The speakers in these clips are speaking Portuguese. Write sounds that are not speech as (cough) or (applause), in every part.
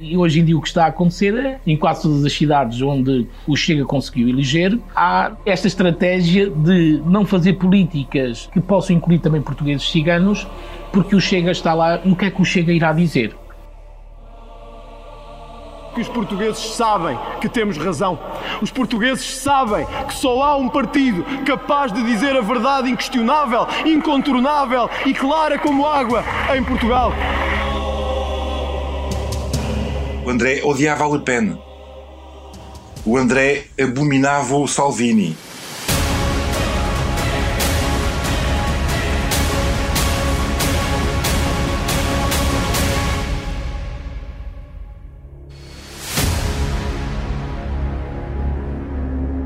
E hoje em dia o que está a acontecer é, em quase todas as cidades onde o Chega conseguiu eleger, há esta estratégia de não fazer políticas que possam incluir também portugueses ciganos, porque o Chega está lá o que é que o Chega irá dizer? que os portugueses sabem que temos razão. Os portugueses sabem que só há um partido capaz de dizer a verdade inquestionável, incontornável e clara como água em Portugal. O André odiava a Le Pen. O André abominava o Salvini.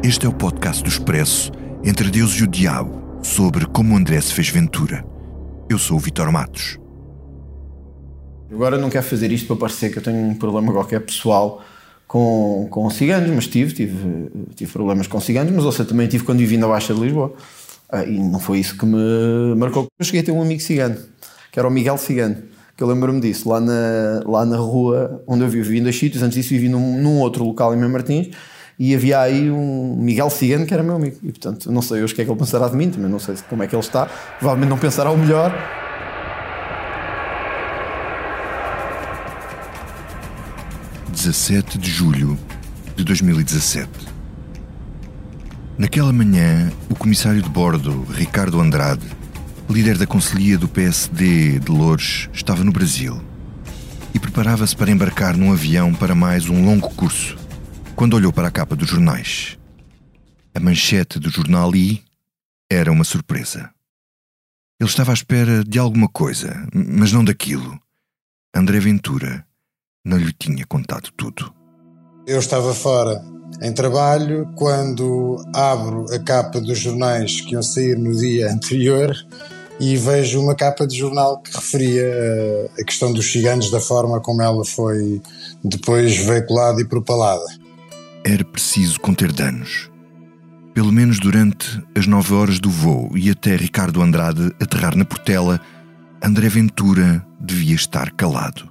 Este é o podcast do Expresso entre Deus e o Diabo sobre como André se fez Ventura. Eu sou o Vitor Matos. Agora não quero fazer isto para parecer que eu tenho um problema qualquer pessoal com, com ciganos, mas tive, tive, tive problemas com ciganos, mas ou também tive quando vivi na Baixa de Lisboa. Ah, e não foi isso que me marcou. Eu cheguei a ter um amigo cigano, que era o Miguel Cigano, que eu lembro-me disso, lá na, lá na rua onde eu vivi, em dois sítios, antes disso vivi num, num outro local em Mem Martins, e havia aí um Miguel Cigano que era meu amigo. E portanto, não sei hoje o que é que ele pensará de mim, também não sei como é que ele está, provavelmente não pensará o melhor. 17 de julho de 2017. Naquela manhã, o comissário de bordo, Ricardo Andrade, líder da Conselhia do PSD de Loures, estava no Brasil e preparava-se para embarcar num avião para mais um longo curso, quando olhou para a capa dos jornais. A manchete do jornal I era uma surpresa. Ele estava à espera de alguma coisa, mas não daquilo. André Ventura não lhe tinha contado tudo. Eu estava fora em trabalho quando abro a capa dos jornais que iam sair no dia (laughs) anterior e vejo uma capa de jornal que referia a questão dos ciganos da forma como ela foi depois veiculada e propalada. Era preciso conter danos. Pelo menos durante as nove horas do voo e até Ricardo Andrade aterrar na Portela, André Ventura devia estar calado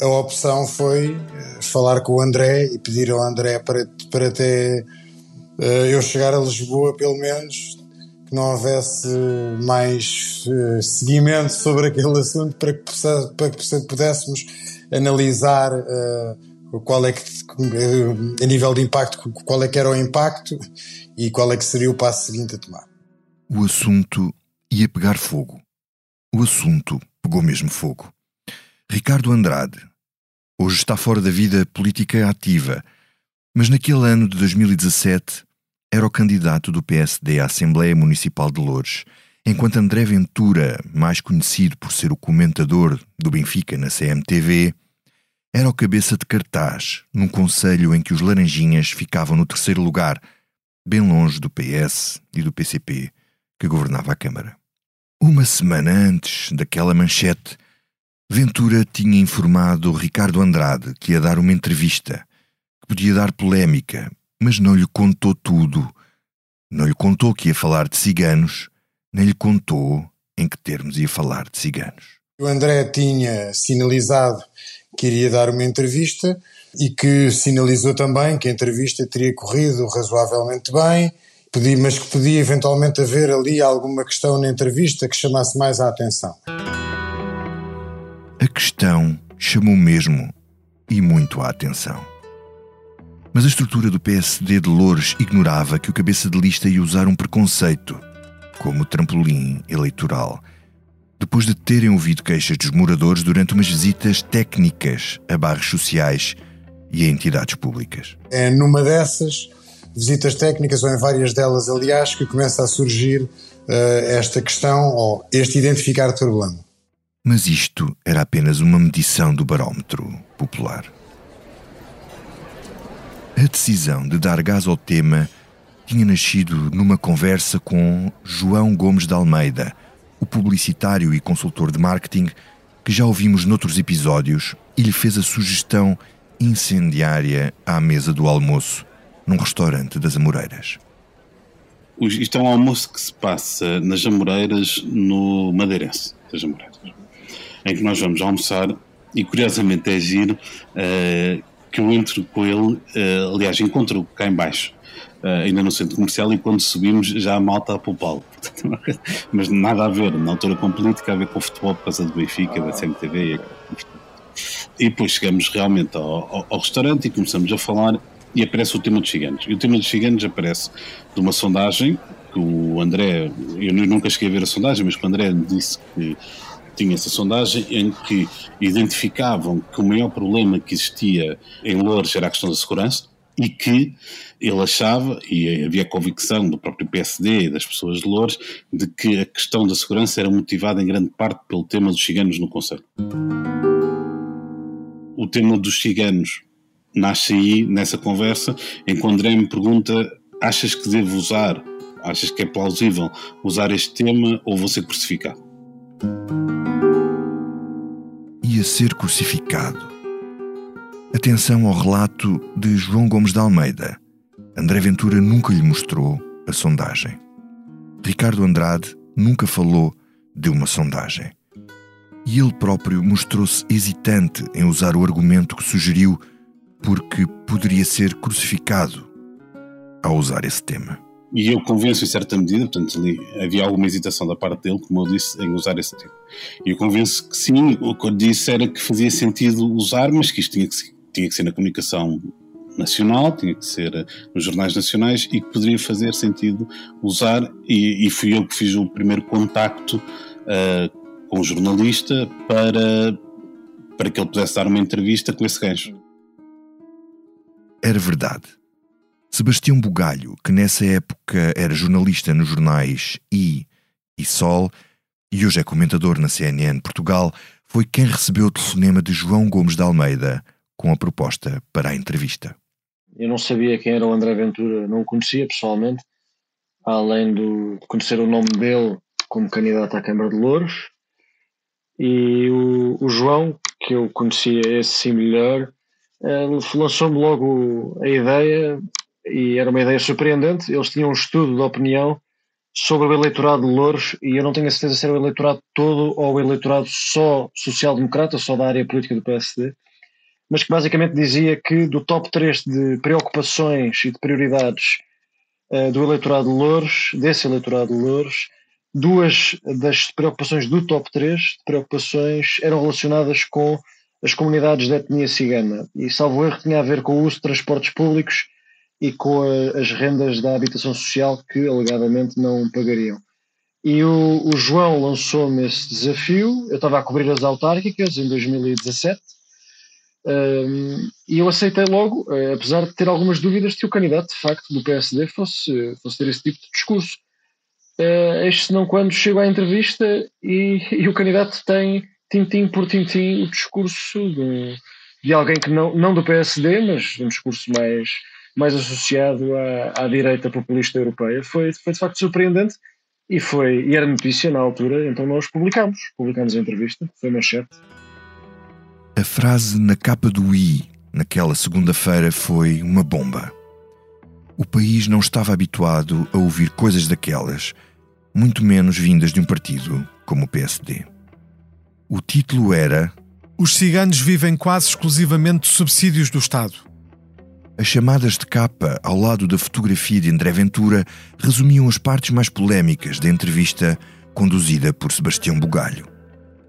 a opção foi eh, falar com o André e pedir ao André para, para até uh, eu chegar a Lisboa, pelo menos, que não houvesse mais uh, seguimento sobre aquele assunto para que, para que pudéssemos analisar uh, qual é que, a nível de impacto, qual é que era o impacto e qual é que seria o passo seguinte a tomar. O assunto ia pegar fogo. O assunto pegou mesmo fogo. Ricardo Andrade, Hoje está fora da vida política ativa, mas naquele ano de 2017 era o candidato do PSD à Assembleia Municipal de Loures, enquanto André Ventura, mais conhecido por ser o comentador do Benfica na CMTV, era o cabeça de cartaz num conselho em que os Laranjinhas ficavam no terceiro lugar, bem longe do PS e do PCP que governava a Câmara. Uma semana antes daquela manchete, Ventura tinha informado Ricardo Andrade que ia dar uma entrevista, que podia dar polémica, mas não lhe contou tudo. Não lhe contou que ia falar de ciganos, nem lhe contou em que termos ia falar de ciganos. O André tinha sinalizado que iria dar uma entrevista e que sinalizou também que a entrevista teria corrido razoavelmente bem, mas que podia eventualmente haver ali alguma questão na entrevista que chamasse mais a atenção. A questão chamou mesmo e muito a atenção. Mas a estrutura do PSD de Loures ignorava que o cabeça de lista ia usar um preconceito como trampolim eleitoral, depois de terem ouvido queixas dos moradores durante umas visitas técnicas a bairros sociais e a entidades públicas. É numa dessas visitas técnicas, ou em várias delas, aliás, que começa a surgir uh, esta questão, ou este identificar o problema. Mas isto era apenas uma medição do barómetro popular. A decisão de dar gás ao tema tinha nascido numa conversa com João Gomes de Almeida, o publicitário e consultor de marketing que já ouvimos noutros episódios e lhe fez a sugestão incendiária à mesa do almoço num restaurante das Amoreiras. Isto é um almoço que se passa nas Amoreiras, no Madeirense das Amoreiras em que nós vamos almoçar E curiosamente é giro uh, que eu entro com ele, uh, aliás, encontro cá em baixo, uh, ainda no centro comercial, e quando subimos já a malta a poupá-lo. (laughs) Mas nada a ver, na altura com política, a ver com futebol por causa do Benfica, da CMTV. E, e depois chegamos realmente ao, ao, ao, restaurante e começamos a falar e aparece o tema dos ciganos. E o tema dos ciganos aparece de uma sondagem que o André, eu nunca cheguei a ver a sondagem, mas que o André disse que tinha essa sondagem em que identificavam que o maior problema que existia em Lourdes era a questão da segurança e que ele achava, e havia convicção do próprio PSD e das pessoas de Lourdes, de que a questão da segurança era motivada em grande parte pelo tema dos ciganos no Conselho. O tema dos ciganos nasce aí, nessa conversa, que o André me pergunta: achas que devo usar, achas que é plausível usar este tema ou vou ser crucificado? Ia ser crucificado. Atenção ao relato de João Gomes de Almeida. André Ventura nunca lhe mostrou a sondagem. Ricardo Andrade nunca falou de uma sondagem. E ele próprio mostrou-se hesitante em usar o argumento que sugeriu porque poderia ser crucificado ao usar esse tema. E eu convenço em certa medida, portanto, ali havia alguma hesitação da parte dele, como eu disse, em usar esse tema. E eu convenço que sim, o que eu disse era que fazia sentido usar, mas que isto tinha que, tinha que ser na comunicação nacional, tinha que ser nos jornais nacionais e que poderia fazer sentido usar, e, e fui eu que fiz o primeiro contacto uh, com o jornalista para, para que ele pudesse dar uma entrevista com esse gancho era verdade. Sebastião Bugalho, que nessa época era jornalista nos jornais I e Sol e hoje é comentador na CNN Portugal, foi quem recebeu o telefonema de João Gomes de Almeida com a proposta para a entrevista. Eu não sabia quem era o André Ventura, não o conhecia pessoalmente, além de conhecer o nome dele como candidato à Câmara de Louros. E o, o João, que eu conhecia esse sim melhor, lançou-me logo a ideia, e era uma ideia surpreendente. Eles tinham um estudo de opinião sobre o eleitorado de Louros, e eu não tenho a certeza se era o eleitorado todo ou o eleitorado só social-democrata, só da área política do PSD, mas que basicamente dizia que do top 3 de preocupações e de prioridades uh, do eleitorado de Louros, desse eleitorado de Louros, duas das preocupações do top 3 de preocupações eram relacionadas com as comunidades de etnia cigana. E, salvo erro, tinha a ver com o uso de transportes públicos e com a, as rendas da habitação social que alegadamente não pagariam. E o, o João lançou-me esse desafio. Eu estava a cobrir as autárquicas em 2017 um, e eu aceitei logo, uh, apesar de ter algumas dúvidas que o candidato, de facto, do PSD fosse, fosse ter esse tipo de discurso. Uh, eis senão quando chego à entrevista e, e o candidato tem tintim por tintim o discurso de, de alguém que não, não do PSD, mas um discurso mais, mais associado à, à direita populista europeia. Foi, foi de facto surpreendente e, foi, e era notícia na altura, então nós publicámos, publicámos a entrevista, foi manchete. A frase na capa do I, naquela segunda-feira, foi uma bomba. O país não estava habituado a ouvir coisas daquelas, muito menos vindas de um partido como o PSD. O título era Os ciganos vivem quase exclusivamente de subsídios do Estado. As chamadas de capa ao lado da fotografia de André Ventura resumiam as partes mais polémicas da entrevista conduzida por Sebastião Bugalho.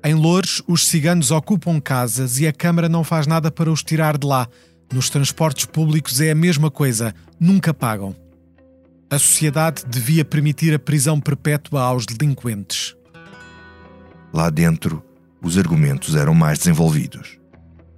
Em Loures, os ciganos ocupam casas e a Câmara não faz nada para os tirar de lá. Nos transportes públicos é a mesma coisa, nunca pagam. A sociedade devia permitir a prisão perpétua aos delinquentes. Lá dentro, os argumentos eram mais desenvolvidos.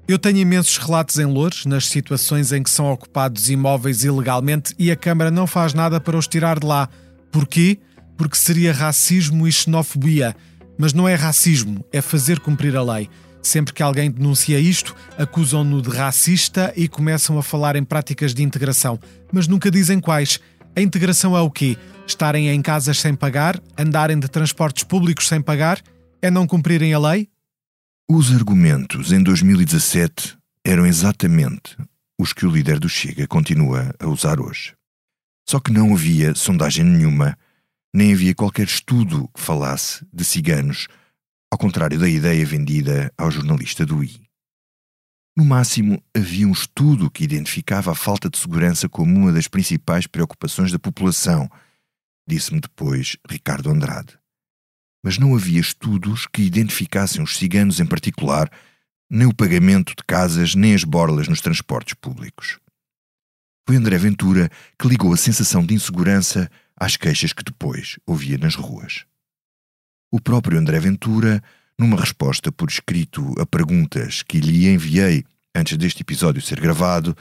Eu tenho imensos relatos em Lourdes, nas situações em que são ocupados imóveis ilegalmente e a Câmara não faz nada para os tirar de lá. Porquê? Porque seria racismo e xenofobia. Mas não é racismo, é fazer cumprir a lei. Sempre que alguém denuncia isto, acusam-no de racista e começam a falar em práticas de integração, mas nunca dizem quais. A integração é o quê? Estarem em casas sem pagar? Andarem de transportes públicos sem pagar? É não cumprirem a lei? Os argumentos em 2017 eram exatamente os que o líder do Chega continua a usar hoje. Só que não havia sondagem nenhuma, nem havia qualquer estudo que falasse de ciganos, ao contrário da ideia vendida ao jornalista do I. No máximo, havia um estudo que identificava a falta de segurança como uma das principais preocupações da população, disse-me depois Ricardo Andrade. Mas não havia estudos que identificassem os ciganos em particular, nem o pagamento de casas, nem as borlas nos transportes públicos. Foi André Ventura que ligou a sensação de insegurança às queixas que depois ouvia nas ruas. O próprio André Ventura numa resposta por escrito a perguntas que lhe enviei antes deste episódio ser gravado,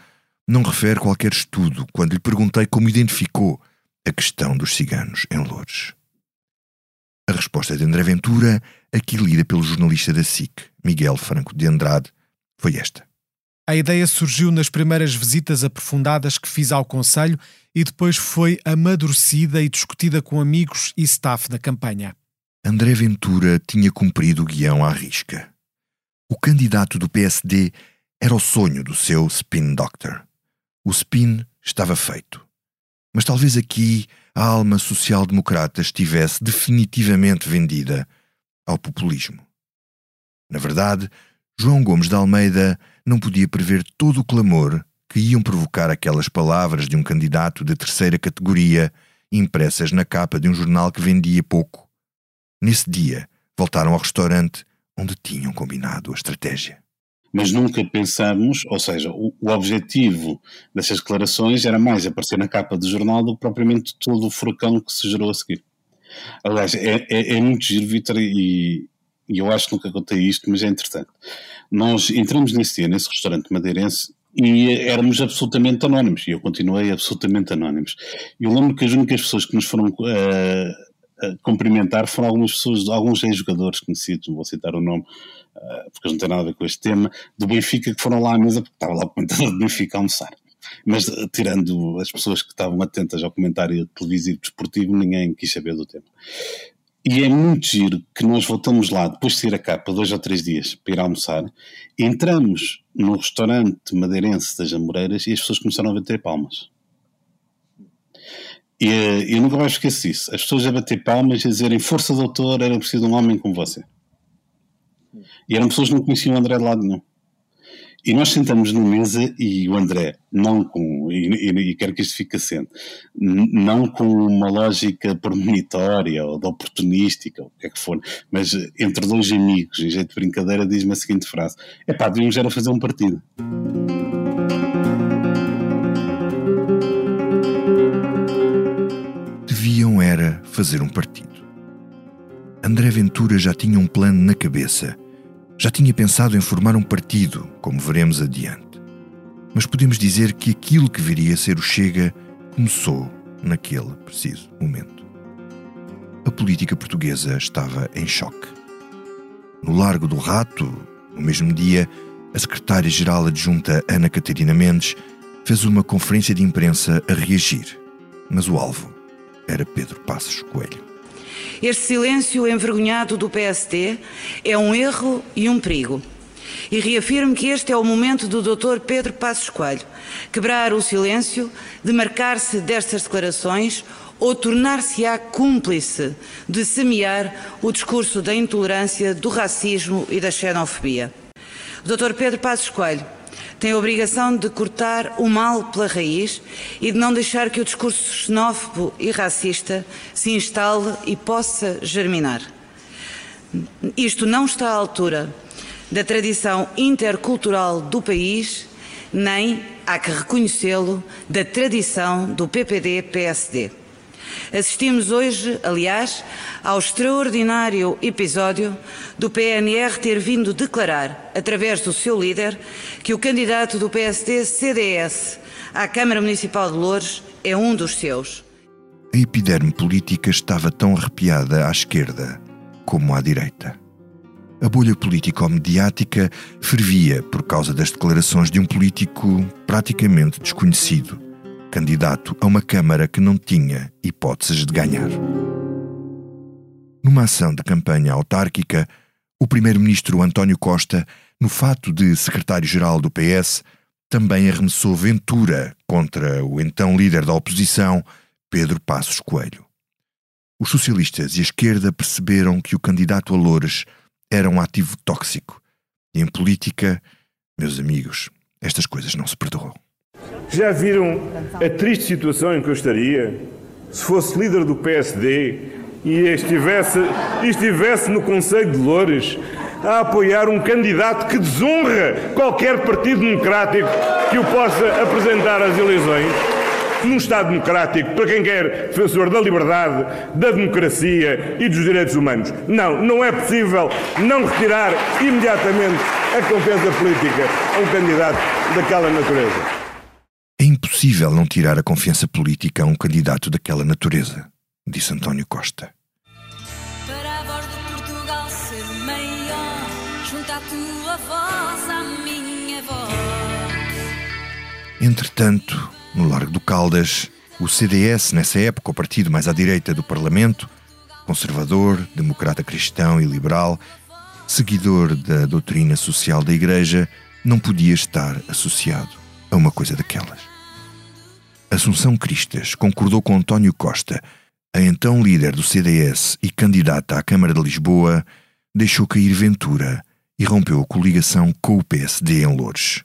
não refere qualquer estudo quando lhe perguntei como identificou a questão dos ciganos em Lourdes. A resposta de André Ventura, aqui lida pelo jornalista da SIC, Miguel Franco de Andrade, foi esta. A ideia surgiu nas primeiras visitas aprofundadas que fiz ao Conselho e depois foi amadurecida e discutida com amigos e staff da campanha. André Ventura tinha cumprido o guião à risca. O candidato do PSD era o sonho do seu spin doctor. O spin estava feito. Mas talvez aqui a alma social-democrata estivesse definitivamente vendida ao populismo. Na verdade, João Gomes de Almeida não podia prever todo o clamor que iam provocar aquelas palavras de um candidato de terceira categoria impressas na capa de um jornal que vendia pouco Nesse dia, voltaram ao restaurante onde tinham combinado a estratégia. Mas nunca pensamos, ou seja, o, o objetivo dessas declarações era mais aparecer na capa do jornal do que propriamente todo o furacão que se gerou a seguir. Aliás, é, é, é muito giro, Vitor, e, e eu acho que nunca contei isto, mas é interessante. Nós entramos nesse dia, nesse restaurante madeirense, e éramos absolutamente anónimos, e eu continuei absolutamente anónimos. Eu lembro que as únicas pessoas que nos foram uh, cumprimentar foram algumas pessoas, alguns ex-jogadores conhecidos, não vou citar o nome, porque eles não têm nada a ver com este tema, do Benfica, que foram lá à mesa, porque estava lá o comentador do Benfica a almoçar. Mas uh, tirando as pessoas que estavam atentas ao comentário televisivo desportivo, ninguém quis saber do tema. E é muito giro que nós voltamos lá, depois de sair a capa, dois ou três dias, para ir almoçar, entramos no restaurante madeirense das Amoreiras e as pessoas começaram a bater palmas. E eu nunca mais esqueço isso. As pessoas a bater palmas e a dizerem força doutor, era preciso um homem como você. E eram pessoas que não conheciam o André de lado nenhum. E nós sentamos numa mesa e o André, não com, e, e, e quero que isto fique assente, não com uma lógica premonitória ou de oportunística, ou o que é que for, mas entre dois amigos, em jeito de brincadeira, diz-me a seguinte frase: é pá, devíamos era fazer um partido. era fazer um partido. André Ventura já tinha um plano na cabeça. Já tinha pensado em formar um partido, como veremos adiante. Mas podemos dizer que aquilo que viria a ser o Chega começou naquele preciso momento. A política portuguesa estava em choque. No Largo do Rato, no mesmo dia, a secretária-geral adjunta Ana Catarina Mendes fez uma conferência de imprensa a reagir. Mas o alvo era Pedro Passos Coelho. Este silêncio envergonhado do PSD é um erro e um perigo. E reafirmo que este é o momento do Dr. Pedro Passos Coelho quebrar o silêncio, demarcar-se destas declarações ou tornar-se-á cúmplice de semear o discurso da intolerância, do racismo e da xenofobia. Dr. Pedro Passos Coelho tem a obrigação de cortar o mal pela raiz e de não deixar que o discurso xenófobo e racista se instale e possa germinar. Isto não está à altura da tradição intercultural do país, nem, há que reconhecê-lo, da tradição do PPD-PSD. Assistimos hoje, aliás, ao extraordinário episódio do PNR ter vindo declarar, através do seu líder, que o candidato do PSD-CDS à Câmara Municipal de Loures é um dos seus. A epiderme política estava tão arrepiada à esquerda como à direita. A bolha político-mediática fervia por causa das declarações de um político praticamente desconhecido candidato a uma Câmara que não tinha hipóteses de ganhar. Numa ação de campanha autárquica, o primeiro-ministro António Costa, no fato de secretário-geral do PS, também arremessou Ventura contra o então líder da oposição, Pedro Passos Coelho. Os socialistas e a esquerda perceberam que o candidato a Loures era um ativo tóxico e, em política, Meus amigos, estas coisas não se perdoam. Já viram a triste situação em que eu estaria se fosse líder do PSD e estivesse, estivesse no Conselho de Loures a apoiar um candidato que desonra qualquer partido democrático que o possa apresentar às eleições? Num Estado democrático, para quem quer defensor da liberdade, da democracia e dos direitos humanos. Não, não é possível não retirar imediatamente a confiança política a um candidato daquela natureza. É impossível não tirar a confiança política a um candidato daquela natureza, disse António Costa. Para a voz de Portugal ser maior, junta a tua voz à minha voz. Entretanto, no Largo do Caldas, o CDS, nessa época o partido mais à direita do Parlamento, conservador, democrata cristão e liberal, seguidor da doutrina social da Igreja, não podia estar associado a uma coisa daquelas. Assunção Cristas concordou com António Costa, a então líder do CDS e candidata à Câmara de Lisboa, deixou cair Ventura e rompeu a coligação com o PSD em Loures.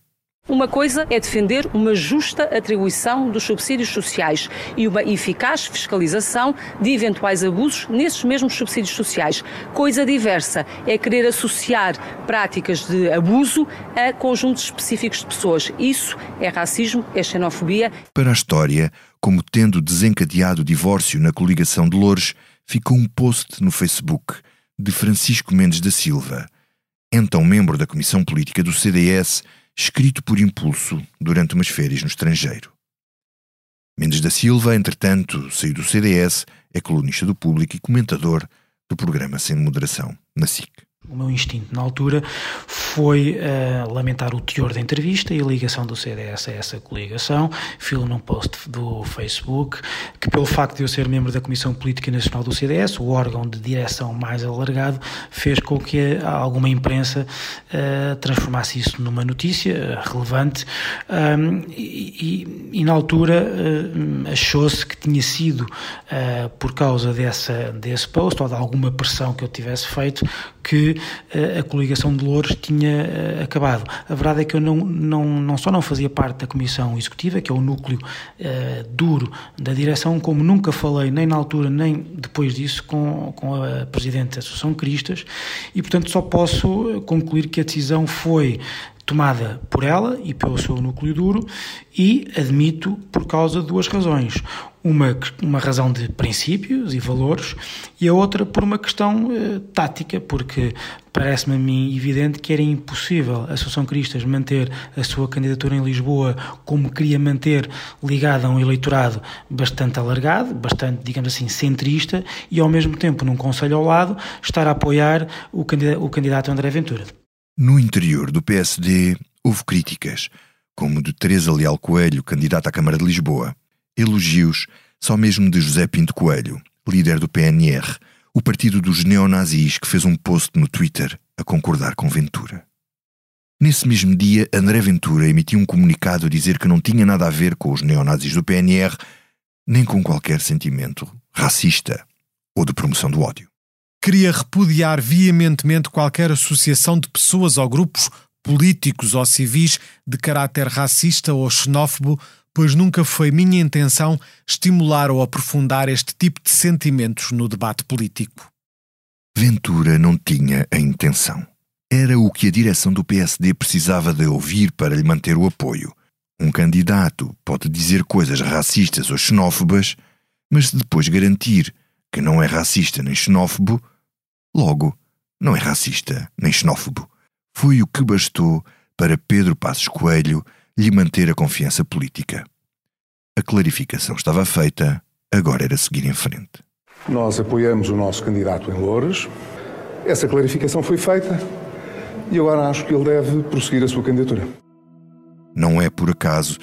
Uma coisa é defender uma justa atribuição dos subsídios sociais e uma eficaz fiscalização de eventuais abusos nesses mesmos subsídios sociais. Coisa diversa é querer associar práticas de abuso a conjuntos específicos de pessoas. Isso é racismo, é xenofobia. Para a história, como tendo desencadeado o divórcio na coligação de Loures, ficou um post no Facebook de Francisco Mendes da Silva, então membro da Comissão Política do CDS escrito por impulso durante umas férias no estrangeiro. Mendes da Silva, entretanto, saiu do CDS, é colunista do público e comentador do programa Sem Moderação, na SIC. O meu instinto na altura foi uh, lamentar o teor da entrevista e a ligação do CDS a essa coligação. Filo num post do Facebook que, pelo facto de eu ser membro da Comissão Política Nacional do CDS, o órgão de direção mais alargado, fez com que alguma imprensa uh, transformasse isso numa notícia relevante um, e, e, e, na altura uh, achou-se que tinha sido por causa dessa, desse post ou de alguma pressão que eu tivesse feito que a coligação de Louros tinha uh, acabado. A verdade é que eu não, não, não só não fazia parte da comissão executiva, que é o núcleo uh, duro da direção, como nunca falei, nem na altura nem depois disso, com, com a Presidente da Associação Cristas, e portanto só posso concluir que a decisão foi tomada por ela e pelo seu núcleo duro e admito por causa de duas razões. Uma, uma razão de princípios e valores e a outra por uma questão eh, tática, porque parece-me a mim evidente que era impossível a Associação Cristas manter a sua candidatura em Lisboa como queria manter ligada a um eleitorado bastante alargado, bastante, digamos assim, centrista e ao mesmo tempo num conselho ao lado estar a apoiar o candidato, o candidato André Ventura. No interior do PSD houve críticas, como de Teresa Leal Coelho, candidata à Câmara de Lisboa, elogios só mesmo de José Pinto Coelho, líder do PNR, o partido dos neonazis que fez um post no Twitter a concordar com Ventura. Nesse mesmo dia, André Ventura emitiu um comunicado a dizer que não tinha nada a ver com os neonazis do PNR, nem com qualquer sentimento racista ou de promoção do ódio queria repudiar veementemente qualquer associação de pessoas ou grupos políticos ou civis de caráter racista ou xenófobo, pois nunca foi minha intenção estimular ou aprofundar este tipo de sentimentos no debate político. Ventura não tinha a intenção. Era o que a direção do PSD precisava de ouvir para lhe manter o apoio. Um candidato pode dizer coisas racistas ou xenófobas, mas se depois garantir que não é racista nem xenófobo, Logo, não é racista nem xenófobo. Foi o que bastou para Pedro Passos Coelho lhe manter a confiança política. A clarificação estava feita, agora era seguir em frente. Nós apoiamos o nosso candidato em Louras. Essa clarificação foi feita e agora acho que ele deve prosseguir a sua candidatura. Não é por acaso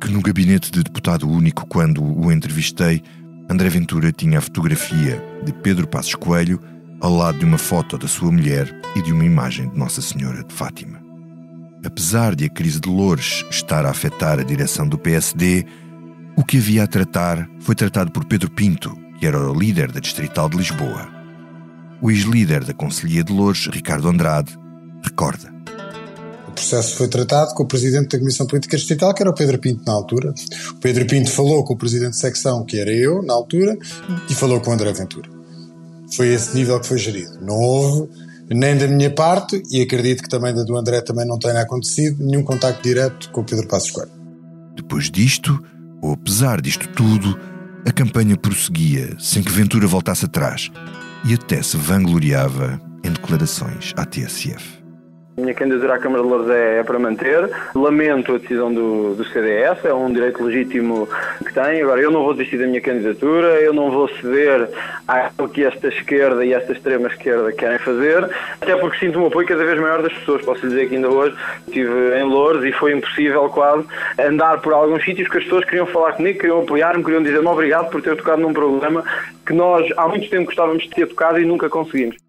que no gabinete de deputado único, quando o entrevistei, André Ventura tinha a fotografia de Pedro Passos Coelho ao lado de uma foto da sua mulher e de uma imagem de Nossa Senhora de Fátima. Apesar de a crise de Loures estar a afetar a direção do PSD, o que havia a tratar foi tratado por Pedro Pinto, que era o líder da Distrital de Lisboa. O ex-líder da Conselhia de Loures, Ricardo Andrade, recorda. processo foi tratado com o presidente da Comissão Política Distrital, que era o Pedro Pinto na altura. O Pedro Pinto falou com o presidente de secção, que era eu na altura, e falou com o André Ventura. Foi esse nível que foi gerido. Não houve, nem da minha parte, e acredito que também da do André também não tenha acontecido, nenhum contacto direto com o Pedro Passos Coelho. Depois disto, ou apesar disto tudo, a campanha prosseguia sem que Ventura voltasse atrás e até se vangloriava em declarações à TSF. Minha candidatura à Câmara de Louros é, é, para manter. Lamento a decisão do, do, CDS, é um direito legítimo que tem. Agora, eu não vou desistir da minha candidatura, eu não vou ceder àquilo que esta esquerda e esta extrema esquerda querem fazer, até porque sinto um apoio cada vez maior das pessoas. Posso dizer que ainda hoje estive em Louros e foi impossível quase andar por alguns sítios que as pessoas queriam falar comigo, queriam apoiar-me, queriam dizer-me obrigado por ter tocado num problema que nós há muito tempo gostávamos de ter tocado e nunca conseguimos.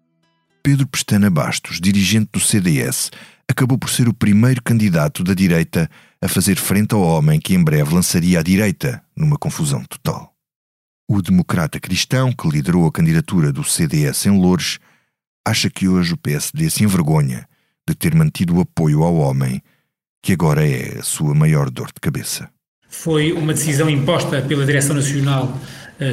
Pedro Pestana Bastos, dirigente do CDS, acabou por ser o primeiro candidato da direita a fazer frente ao homem que em breve lançaria a direita numa confusão total. O democrata cristão que liderou a candidatura do CDS em Loures acha que hoje o PSD se envergonha de ter mantido o apoio ao homem que agora é a sua maior dor de cabeça. Foi uma decisão imposta pela Direção Nacional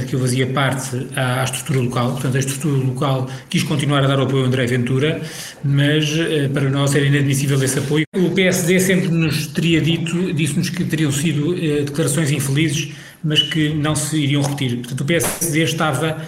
que eu fazia parte à, estrutura local, portanto a estrutura local quis continuar a dar apoio ao André Ventura, mas eh, para nós era inadmissível esse apoio. O PSD sempre nos teria dito, disse-nos que teriam sido eh, declarações infelizes, mas que não se iriam repetir. Portanto o PSD estava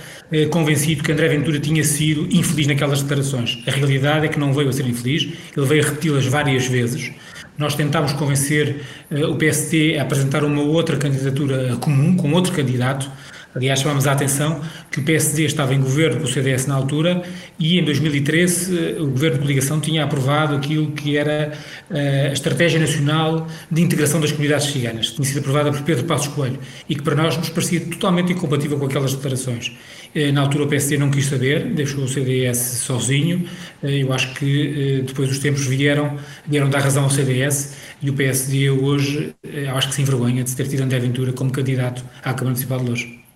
convencido que André Ventura tinha sido infeliz naquelas declarações. A realidade é que não veio a ser infeliz, ele veio a repeti-las várias vezes. Nós tentámos convencer o PSD a apresentar uma outra candidatura comum, com outro candidato, Aliás, chamamos a atenção que o PSD estava em governo com o CDS na altura e em 2013 eh, o governo de coligação tinha aprovado aquilo que era eh, a Estratégia Nacional de Integração das Comunidades Ciganas, que tinha sido aprovada por Pedro Passos Coelho e que para nós nos parecia totalmente incompatível com aquelas declarações. Eh, na altura o PSD não quis saber, deixou o CDS sozinho. Eu acho que depois os tempos vieram, vieram dar razão ao CDS e o PSD hoje, acho que se envergonha de ter tido André Ventura como candidato à Câmara Municipal de Lourdes.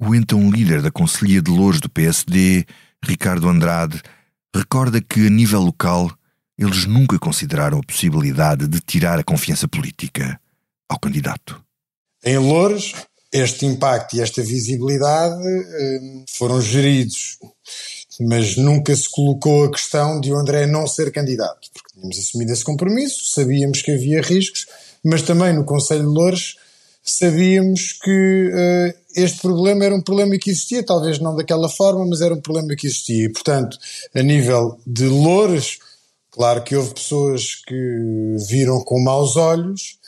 O então líder da Conselhia de Louros do PSD, Ricardo Andrade, recorda que, a nível local, eles nunca consideraram a possibilidade de tirar a confiança política ao candidato. Em Louros, este impacto e esta visibilidade eh, foram geridos, mas nunca se colocou a questão de o André não ser candidato, porque tínhamos assumido esse compromisso, sabíamos que havia riscos, mas também no Conselho de Louros sabíamos que uh, este problema era um problema que existia, talvez não daquela forma, mas era um problema que existia. E, portanto, a nível de loures, claro que houve pessoas que viram com maus olhos,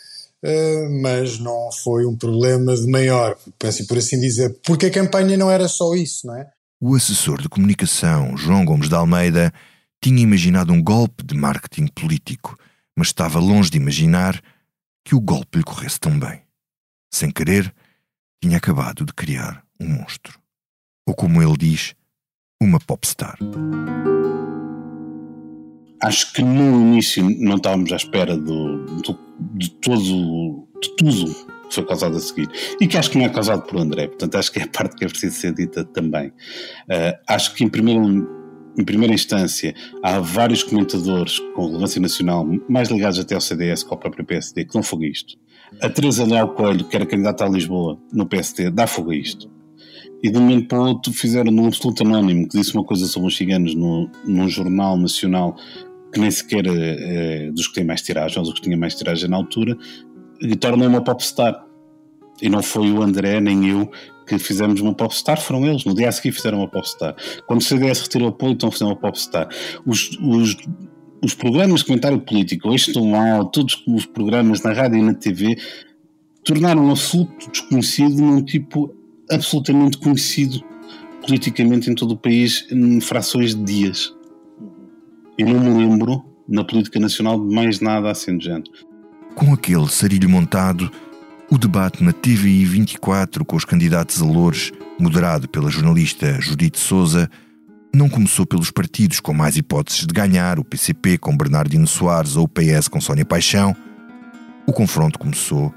uh, mas não foi um problema de maior, penso por assim dizer, porque a campanha não era só isso, não é? O assessor de comunicação, João Gomes de Almeida, tinha imaginado um golpe de marketing político, mas estava longe de imaginar que o golpe lhe corresse tão bem. Sem querer, tinha acabado de criar um monstro. Ou como ele diz, uma popstar. Acho que no início não estávamos à espera do, do, de todo de tudo que foi causado a seguir. E que acho que não é causado por André, portanto acho que é a parte que é preciso ser dita também. Uh, acho que em primeiro em primeira instância, há vários comentadores com relevância nacional, mais ligados até ao CDS que ao próprio PSD, que dão fogo a isto. A Teresa Leal Coelho, que era candidata a Lisboa no PSD, dá fogo a isto. E de um momento para o outro fizeram num absoluto anónimo que disse uma coisa sobre os ciganos no, num jornal nacional que nem sequer é, dos que têm mais tiragem, ou dos que tinham mais tiragem na altura, e tornou uma popstar. E não foi o André nem eu que fizemos uma popstar, foram eles. No dia a seguir fizeram uma popstar. Quando o CDS retirou o apoio, então fizeram uma popstar. Os, os os programas de comentário político, hoje estão lá, todos os programas na rádio e na TV, tornaram um absoluto desconhecido num tipo absolutamente conhecido politicamente em todo o país em frações de dias. E não me lembro, na política nacional, de mais nada assim do género. Com aquele sarilho montado, o debate na TVI 24 com os candidatos a louros, moderado pela jornalista Judite Souza, não começou pelos partidos com mais hipóteses de ganhar, o PCP com Bernardino Soares ou o PS com Sónia Paixão. O confronto começou,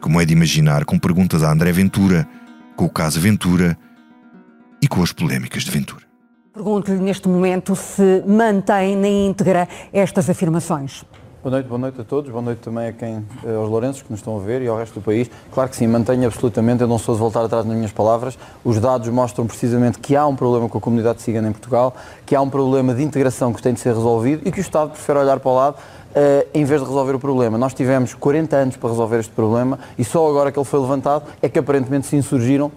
como é de imaginar, com perguntas a André Ventura, com o caso Ventura e com as polémicas de Ventura. Pergunto-lhe neste momento se mantém na íntegra estas afirmações. Boa noite, boa noite a todos, boa noite também a quem, eh, aos Lourenços que nos estão a ver e ao resto do país. Claro que sim, mantenho absolutamente, eu não sou de voltar atrás nas minhas palavras. Os dados mostram precisamente que há um problema com a comunidade cigana em Portugal, que há um problema de integração que tem de ser resolvido e que o Estado prefere olhar para o lado uh, em vez de resolver o problema. Nós tivemos 40 anos para resolver este problema e só agora que ele foi levantado é que aparentemente se insurgiram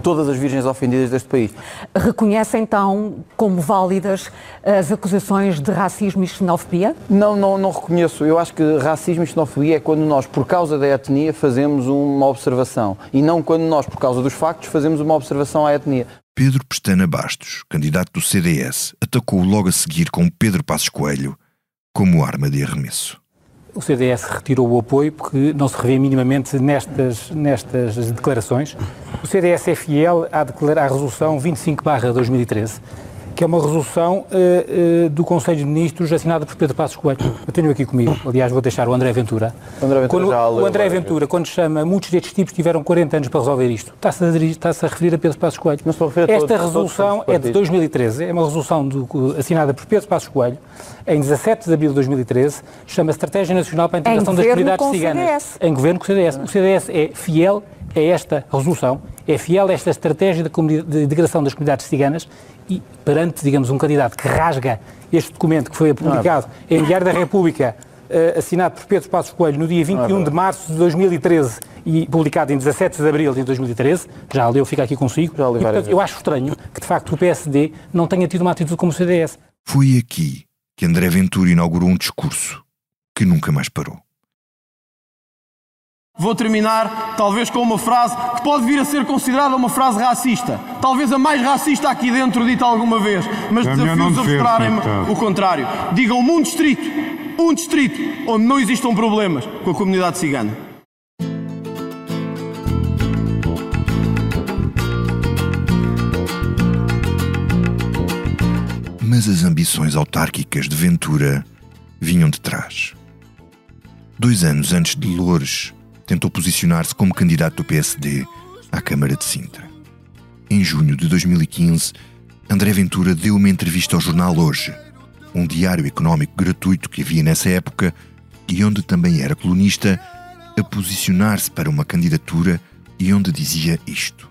todas as virgens ofendidas deste país. Reconhece então como válidas as acusações de racismo e xenofobia? Não, não, não reconheço. Eu acho que racismo e xenofobia é quando nós, por causa da etnia, fazemos uma observação e não quando nós, por causa dos factos, fazemos uma observação à etnia. Pedro Pestana Bastos, candidato do CDS, atacou logo a seguir com Pedro Passos Coelho como arma de arremesso o CDS retirou o apoio porque não se revê minimamente nestas, nestas declarações. O CDS é fiel à, declarar, à resolução 25-2013 que é uma resolução uh, uh, do Conselho de Ministros assinada por Pedro Passos Coelho. Eu tenho aqui comigo, aliás, vou deixar o André Ventura. O André Ventura, quando, o André Ventura quando chama, muitos destes tipos tiveram 40 anos para resolver isto. Está-se a, está a, referir a Pedro Passos Coelho. Esta todos, resolução todos é de 2013, é uma resolução do, assinada por Pedro Passos Coelho, em 17 de abril de 2013, chama Estratégia Nacional para a Integração das Comunidades Ciganas. CDS. Em governo com o CDS. O CDS é fiel a esta resolução, é fiel a esta estratégia de, integração das comunidades ciganas e perante, digamos, um candidato que rasga este documento que foi publicado é. em Diário da República, uh, assinado por Pedro Passos Coelho no dia 21 é de março de 2013 e publicado em 17 de abril de 2013, já leu, fica aqui consigo, já e, portanto, eu acho estranho que, de facto, o PSD não tenha tido uma atitude como o CDS. Foi aqui que André Ventura inaugurou um discurso que nunca mais parou. Vou terminar, talvez, com uma frase que pode vir a ser considerada uma frase racista. Talvez a mais racista aqui dentro dita alguma vez, mas desafio-os a mostrarem-me o contrário. Digam-me um distrito, um distrito onde não existam problemas com a comunidade cigana. Mas as ambições autárquicas de Ventura vinham de trás. Dois anos antes de Loures tentou posicionar-se como candidato do PSD à Câmara de Sintra. Em junho de 2015, André Ventura deu uma entrevista ao jornal Hoje, um diário económico gratuito que havia nessa época e onde também era colunista, a posicionar-se para uma candidatura e onde dizia isto.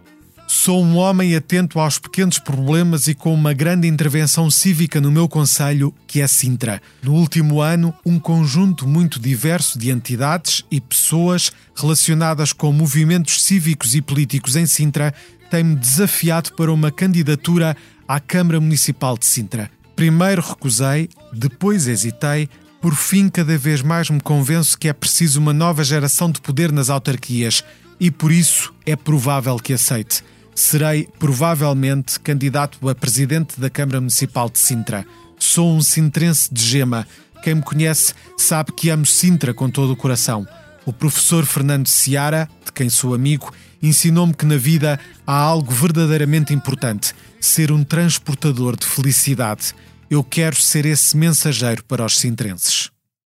Sou um homem atento aos pequenos problemas e com uma grande intervenção cívica no meu conselho, que é Sintra. No último ano, um conjunto muito diverso de entidades e pessoas relacionadas com movimentos cívicos e políticos em Sintra tem-me desafiado para uma candidatura à Câmara Municipal de Sintra. Primeiro recusei, depois hesitei, por fim, cada vez mais me convenço que é preciso uma nova geração de poder nas autarquias e por isso é provável que aceite serei provavelmente candidato a presidente da Câmara Municipal de Sintra. Sou um sintrense de gema. Quem me conhece sabe que amo Sintra com todo o coração. O professor Fernando Seara, de quem sou amigo, ensinou-me que na vida há algo verdadeiramente importante: ser um transportador de felicidade. Eu quero ser esse mensageiro para os sintrenses.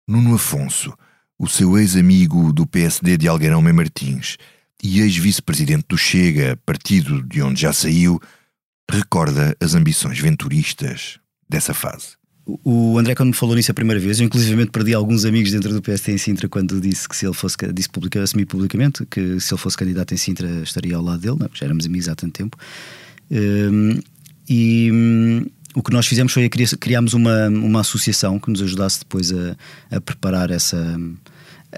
Nuno Afonso, o seu ex-amigo do PSD de Algueirão Mem Martins, e ex-vice-presidente do Chega, partido de onde já saiu, recorda as ambições venturistas dessa fase. O André, quando me falou nisso a primeira vez, eu inclusive perdi alguns amigos dentro do PST em Sintra quando disse que se ele fosse, disse publica, assumi publicamente que se ele fosse candidato em Sintra estaria ao lado dele, não, é? já éramos amigos há tanto tempo. Um, e um, o que nós fizemos foi criámos uma, uma associação que nos ajudasse depois a, a preparar essa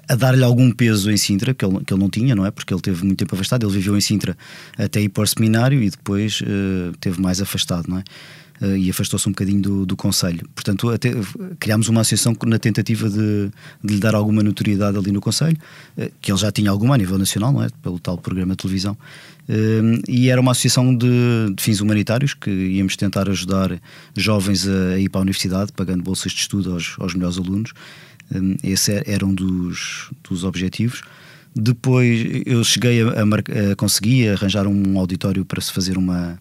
a dar-lhe algum peso em Sintra, que ele, que ele não tinha, não é? Porque ele teve muito tempo afastado, ele viveu em Sintra até ir para o seminário e depois uh, teve mais afastado, não é? Uh, e afastou-se um bocadinho do, do Conselho. Portanto, até, criámos uma associação na tentativa de, de lhe dar alguma notoriedade ali no Conselho, uh, que ele já tinha alguma a nível nacional, não é? Pelo tal programa de televisão. e era uma associação de, de, fins humanitários que íamos tentar ajudar jovens a, a ir para a universidade, pagando bolsas de estudo aos, aos melhores alunos. Hum, esse era um dos, dos objetivos. Depois eu cheguei a, a, a conseguir arranjar um auditório para se fazer uma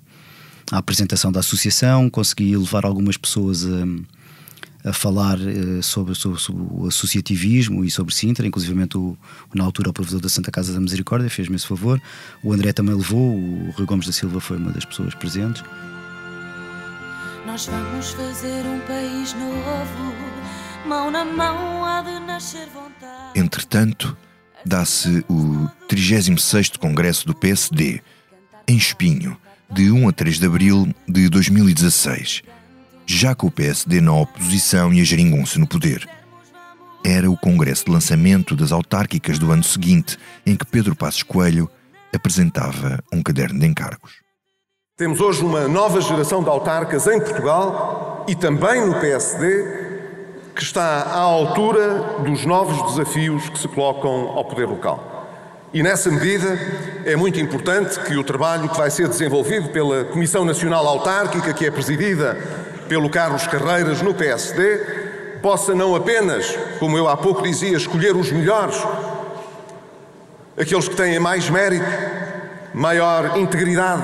a apresentação da associação, consegui levar algumas pessoas a, a falar uh, sobre, sobre, sobre, o associativismo e sobre Sintra, inclusive o, na altura o provedor da Santa Casa da Misericórdia fez-me esse favor, o André também levou, o Rui Gomes da Silva foi uma das pessoas presentes. Nós vamos fazer um país novo mão na mão há de nascer vontade. Entretanto, dá-se o 36º Congresso do PSD, em Espinho, de 1 a 3 de abril de 2016, já com o PSD na oposição e a geringonça no poder. Era o congresso de lançamento das autárquicas do ano seguinte, em que Pedro Passos Coelho apresentava um caderno de encargos. Temos hoje uma nova geração de autarcas em Portugal e também no PSD que está à altura dos novos desafios que se colocam ao poder local. E nessa medida é muito importante que o trabalho que vai ser desenvolvido pela Comissão Nacional Autárquica, que é presidida pelo Carlos Carreiras no PSD, possa não apenas, como eu há pouco dizia, escolher os melhores, aqueles que têm mais mérito, maior integridade,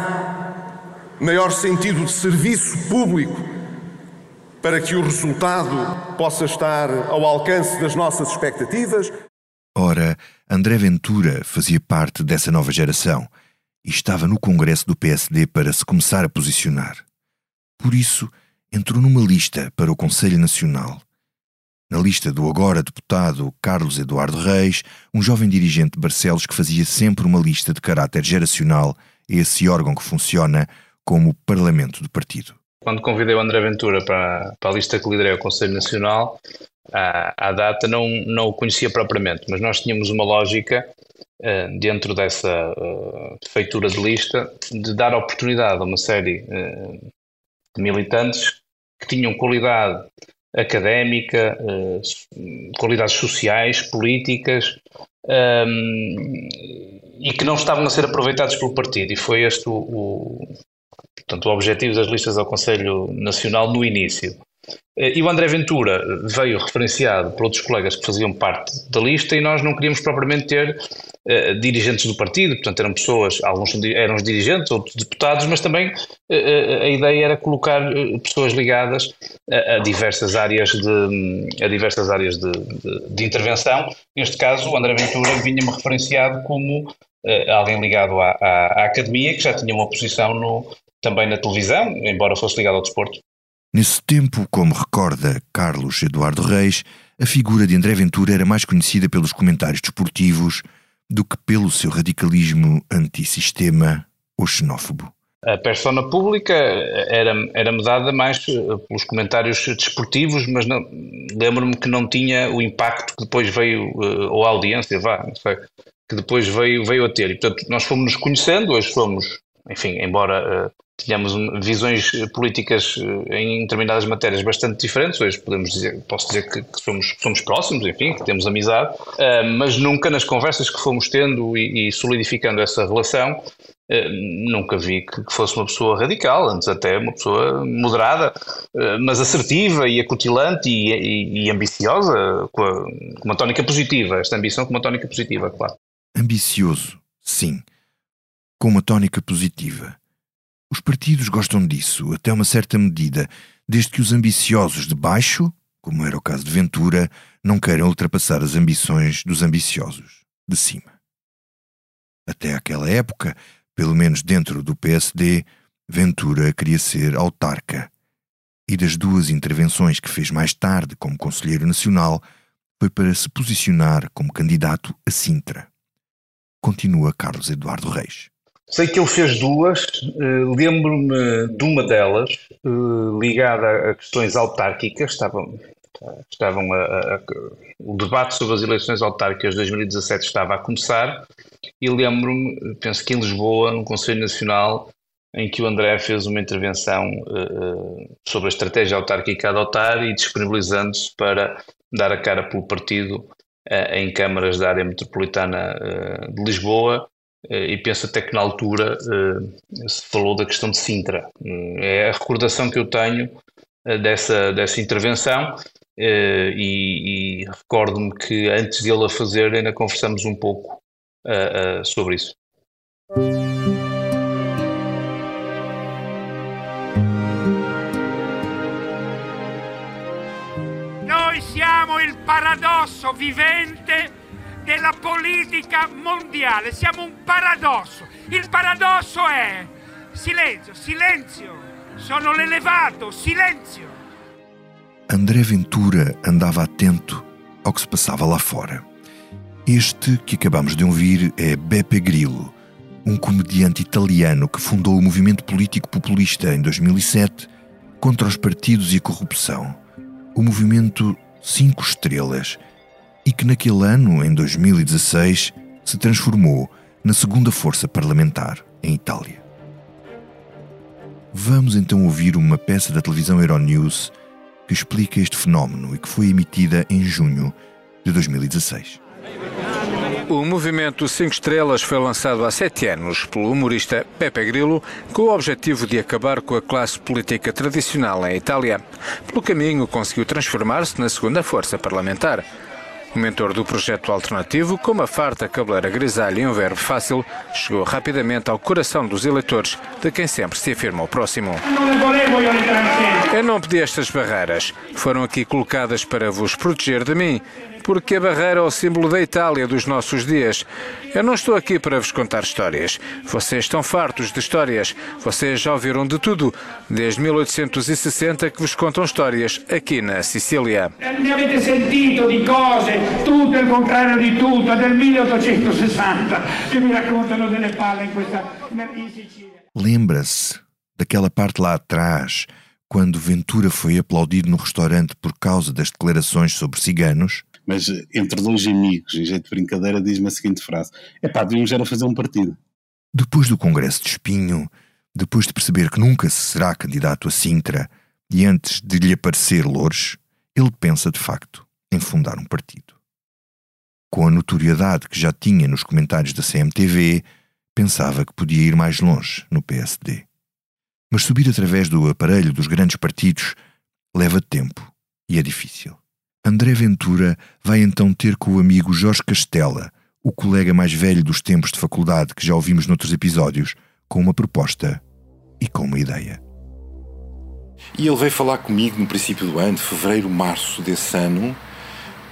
maior sentido de serviço público, para que o resultado possa estar ao alcance das nossas expectativas. Ora, André Ventura fazia parte dessa nova geração e estava no Congresso do PSD para se começar a posicionar. Por isso, entrou numa lista para o Conselho Nacional. Na lista do agora deputado Carlos Eduardo Reis, um jovem dirigente de Barcelos que fazia sempre uma lista de caráter geracional, esse órgão que funciona como Parlamento do Partido. Quando convidei o André Ventura para, para a lista que liderei o Conselho Nacional, à, à data não, não o conhecia propriamente, mas nós tínhamos uma lógica uh, dentro dessa uh, feitura de lista de dar oportunidade a uma série uh, de militantes que tinham qualidade académica, qualidades sociais, políticas um, e que não estavam a ser aproveitados pelo partido. E foi este o, o, portanto, o objetivo das listas ao Conselho Nacional no início. Eh, e o André Ventura veio referenciado por outros colegas que faziam parte da lista e nós não queríamos propriamente ter uh, dirigentes do partido, portanto eram pessoas, alguns eram os dirigentes, outros deputados, mas também uh, a ideia era colocar pessoas ligadas a, a, diversas áreas de, a diversas áreas de, de, de, intervenção. Neste caso, o André Ventura vinha-me referenciado como alguém ligado à, à, à, academia, que já tinha uma posição no, também na televisão, embora fosse ligado ao desporto. Nesse tempo, como recorda Carlos Eduardo Reis, a figura de André Ventura era mais conhecida pelos comentários desportivos do que pelo seu radicalismo antissistema ou xenófobo. A persona pública era, era dada mais pelos comentários desportivos, mas lembro-me que não tinha o impacto que depois veio, eh, ou a audiência, vá, não sei, que depois veio, veio a ter. E, portanto, nós fomos nos conhecendo, hoje somos, enfim, embora uh, tínhamos visões políticas eh, em determinadas matérias bastante diferentes. Hoje podemos dizer, posso dizer que, que somos, somos próximos, enfim, que temos amizade, mas nunca nas conversas que fomos tendo e, e solidificando essa relação, nunca vi que, que, fosse uma pessoa radical, antes até uma pessoa moderada, mas assertiva e acutilante e, e, e ambiciosa, com, a, com uma tónica positiva, esta ambição com uma tónica positiva, claro. Ambicioso, sim, com uma tónica positiva os partidos gostam disso, até uma certa medida, desde que os ambiciosos de baixo, como era o caso de Ventura, não queiram ultrapassar as ambições dos ambiciosos de cima. Até aquela época, pelo menos dentro do PSD, Ventura queria ser autarca. E das duas intervenções que fez mais tarde como Conselheiro Nacional, foi para se posicionar como candidato a Sintra. Continua Carlos Eduardo Reis. Sei que ele fez duas, uh, lembro-me de uma delas, uh, ligada a questões autárquicas, estavam, estavam a, a, o debate sobre as eleições autárquicas de 2017 estava a começar, e lembro-me, penso que em Lisboa, no Conselho Nacional, em que o André fez uma intervenção uh, sobre a estratégia autárquica a adotar e disponibilizando-se para dar a cara pelo partido em câmaras da área metropolitana de Lisboa. eh, e penso até que na altura eh, se falou da questão de Sintra. Eh, é a recordação que eu tenho dessa, dessa intervenção e, e recordo-me que antes de ele a fazer ainda conversamos um pouco sobre isso. Noi siamo il paradosso vivente della politica mondiale. Siamo un paradosso. Il paradosso è silenzio, silenzio. Sono l'elevato, silenzio. André Ventura andava atento ao que se passava lá fora. Este que acabamos de ouvir é Beppe Grillo, um comediante italiano que fundou o movimento político populista em 2007 contra os partidos e a corrupção, o movimento Cinco Estrelas, e que naquele ano, em 2016, se transformou na segunda força parlamentar em Itália. Vamos então ouvir uma peça da televisão Euronews que explica este fenómeno e que foi emitida em junho de 2016. O movimento Cinco Estrelas foi lançado há sete anos pelo humorista Pepe Grillo com o objetivo de acabar com a classe política tradicional em Itália. Pelo caminho, conseguiu transformar-se na segunda força parlamentar. O mentor do projeto alternativo, com uma farta cabeleira grisalha e um verbo fácil, chegou rapidamente ao coração dos eleitores, de quem sempre se afirma o próximo. Eu não pedi estas barreiras. Foram aqui colocadas para vos proteger de mim porque a barreira é o símbolo da Itália dos nossos dias. Eu não estou aqui para vos contar histórias. Vocês estão fartos de histórias. Vocês já ouviram de tudo, desde 1860 que vos contam histórias aqui na Sicília. Ne avete sentito di cose, tutto il contrario di tutto, del 1860, che mi raccontano delle palle in questa in Sicilia. Lembra-se daquela parte lá atrás, quando Ventura foi aplaudido no restaurante por causa das declarações sobre ciganos? Mas entre dois amigos, em jeito de brincadeira, diz-me a seguinte frase: é pá, devíamos era fazer um partido. Depois do Congresso de Espinho, depois de perceber que nunca se será candidato a Sintra e antes de lhe aparecer Loures, ele pensa de facto em fundar um partido. Com a notoriedade que já tinha nos comentários da CMTV, pensava que podia ir mais longe no PSD. Mas subir através do aparelho dos grandes partidos leva tempo e é difícil. André Ventura vai então ter com o amigo Jorge Castela, o colega mais velho dos tempos de faculdade que já ouvimos noutros episódios, com uma proposta e com uma ideia. E ele veio falar comigo no princípio do ano, de fevereiro, março desse ano,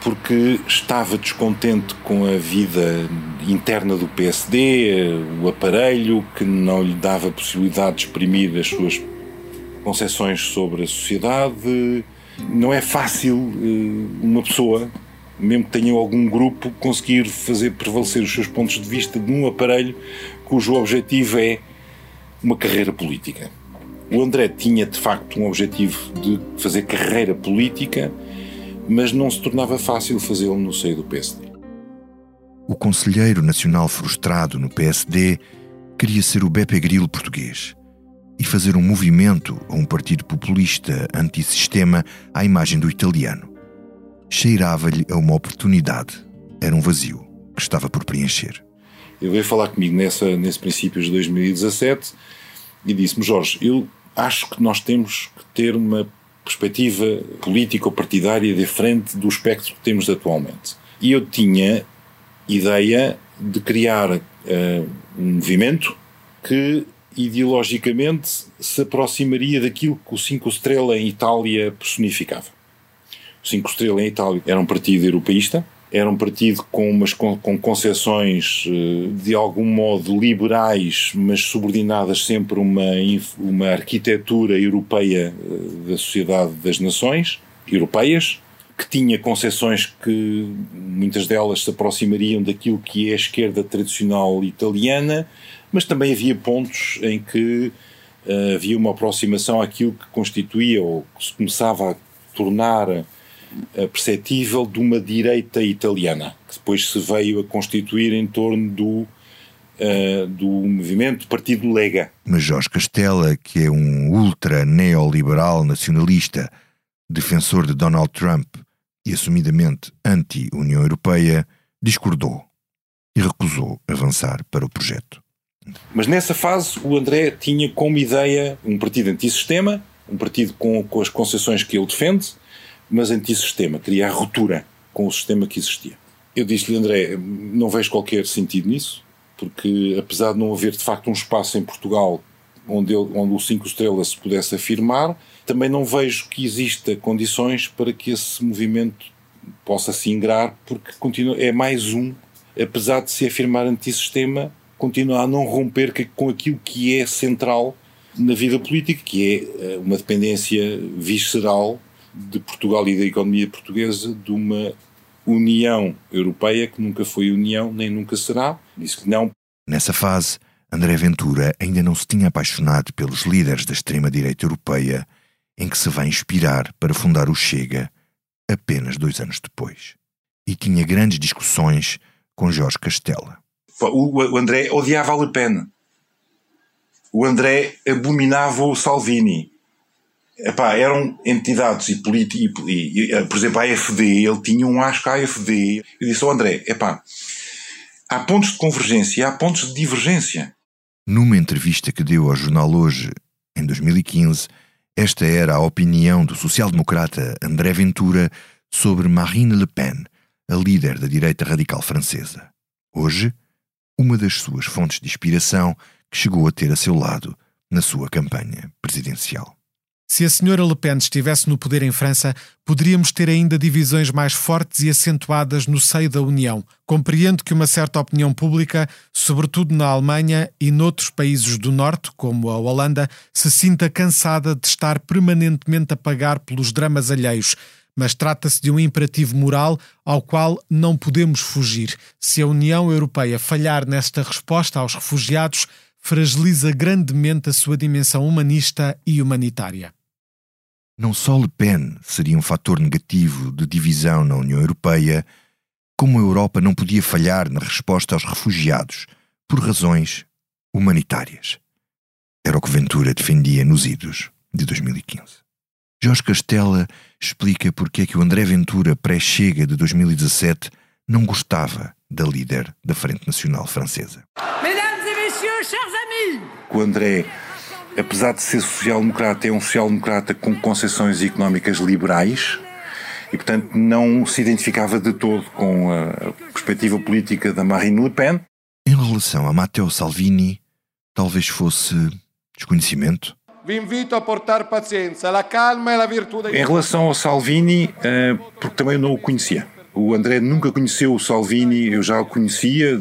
porque estava descontente com a vida interna do PSD, o aparelho que não lhe dava possibilidade de exprimir as suas concepções sobre a sociedade. Não é fácil eh, uma pessoa, mesmo que tenha algum grupo, conseguir fazer prevalecer os seus pontos de vista num aparelho cujo objetivo é uma carreira política. O André tinha de facto um objetivo de fazer carreira política, mas não se tornava fácil fazê-lo no seio do PSD. O conselheiro nacional frustrado no PSD queria ser o Beppe Grillo português e fazer um movimento ou um partido populista antissistema à imagem do italiano. Cheirava-lhe a uma oportunidade. Era um vazio que estava por preencher. Ele veio falar comigo nessa, nesse princípios de 2017 e disse-me: Jorge, eu acho que nós temos que ter uma perspectiva política ou partidária diferente do espectro que temos atualmente. E eu tinha ideia de criar uh, um movimento que ideologicamente se aproximaria daquilo que o Cinco Estrela em Itália personificava. O Cinco Estrela em Itália era um partido europeísta, era um partido com umas com, com concepções de algum modo liberais, mas subordinadas sempre a uma, uma arquitetura europeia da sociedade das nações europeias, que tinha concepções que muitas delas se aproximariam daquilo que é a esquerda tradicional italiana, mas também havia pontos em que uh, havia uma aproximação àquilo que constituía ou que se começava a tornar uh, perceptível de uma direita italiana, que depois se veio a constituir em torno do, uh, do movimento Partido Lega. Mas Jorge Castela, que é um ultra neoliberal nacionalista, defensor de Donald Trump e assumidamente anti-União Europeia, discordou e recusou avançar para o projeto. Mas nessa fase o André tinha como ideia um partido antissistema, um partido com, com as concessões que ele defende, mas antissistema, queria a ruptura com o sistema que existia. Eu disse-lhe, André, não vejo qualquer sentido nisso, porque apesar de não haver de facto um espaço em Portugal onde, ele, onde o Cinco Estrelas se pudesse afirmar, também não vejo que exista condições para que esse movimento possa se ingrar, porque continua, é mais um, apesar de se afirmar antissistema, continua a não romper com aquilo que é central na vida política, que é uma dependência visceral de Portugal e da economia portuguesa de uma União Europeia que nunca foi União nem nunca será. Disse que não. Nessa fase, André Ventura ainda não se tinha apaixonado pelos líderes da extrema-direita europeia, em que se vai inspirar para fundar o Chega apenas dois anos depois. E tinha grandes discussões com Jorge Castela. O André odiava a Le Pen. O André abominava o Salvini. Epá, eram entidades e, políticos, e, e, por exemplo, a AFD, ele tinha um asco à AFD. Eu disse ao André, epá, há pontos de convergência e há pontos de divergência. Numa entrevista que deu ao jornal Hoje, em 2015, esta era a opinião do social-democrata André Ventura sobre Marine Le Pen, a líder da direita radical francesa. Hoje, uma das suas fontes de inspiração que chegou a ter a seu lado na sua campanha presidencial. Se a senhora Le Pen estivesse no poder em França, poderíamos ter ainda divisões mais fortes e acentuadas no seio da União. Compreendo que uma certa opinião pública, sobretudo na Alemanha e noutros países do Norte, como a Holanda, se sinta cansada de estar permanentemente a pagar pelos dramas alheios. Mas trata-se de um imperativo moral ao qual não podemos fugir. Se a União Europeia falhar nesta resposta aos refugiados, fragiliza grandemente a sua dimensão humanista e humanitária. Não só Le Pen seria um fator negativo de divisão na União Europeia, como a Europa não podia falhar na resposta aos refugiados por razões humanitárias. Era o que Ventura defendia nos idos de 2015. Jorge Castela explica porque é que o André Ventura pré-chega de 2017 não gostava da líder da Frente Nacional Francesa. Mesdames et messieurs, chers amis! O André apesar de ser social-democrata, é um social-democrata com concepções económicas liberais e, portanto, não se identificava de todo com a perspectiva política da Marine Le Pen. Em relação a Matteo Salvini, talvez fosse desconhecimento. Vi invito a portar paciência, a calma e a virtude. Em relação ao Salvini, porque também não o conhecia. O André nunca conheceu o Salvini, eu já o conhecia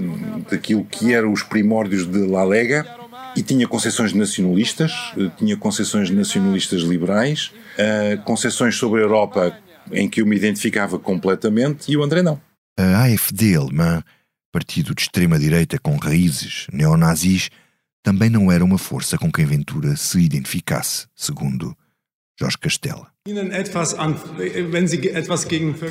daquilo que eram os primórdios de La Lega e tinha concessões nacionalistas, eh, tinha concessões nacionalistas liberais, uh, concessões sobre a Europa em que eu me identificava completamente e o André não. A AFD alemã, partido de extrema-direita com raízes neonazis, também não era uma força com quem Ventura se identificasse, segundo Jorge Castela.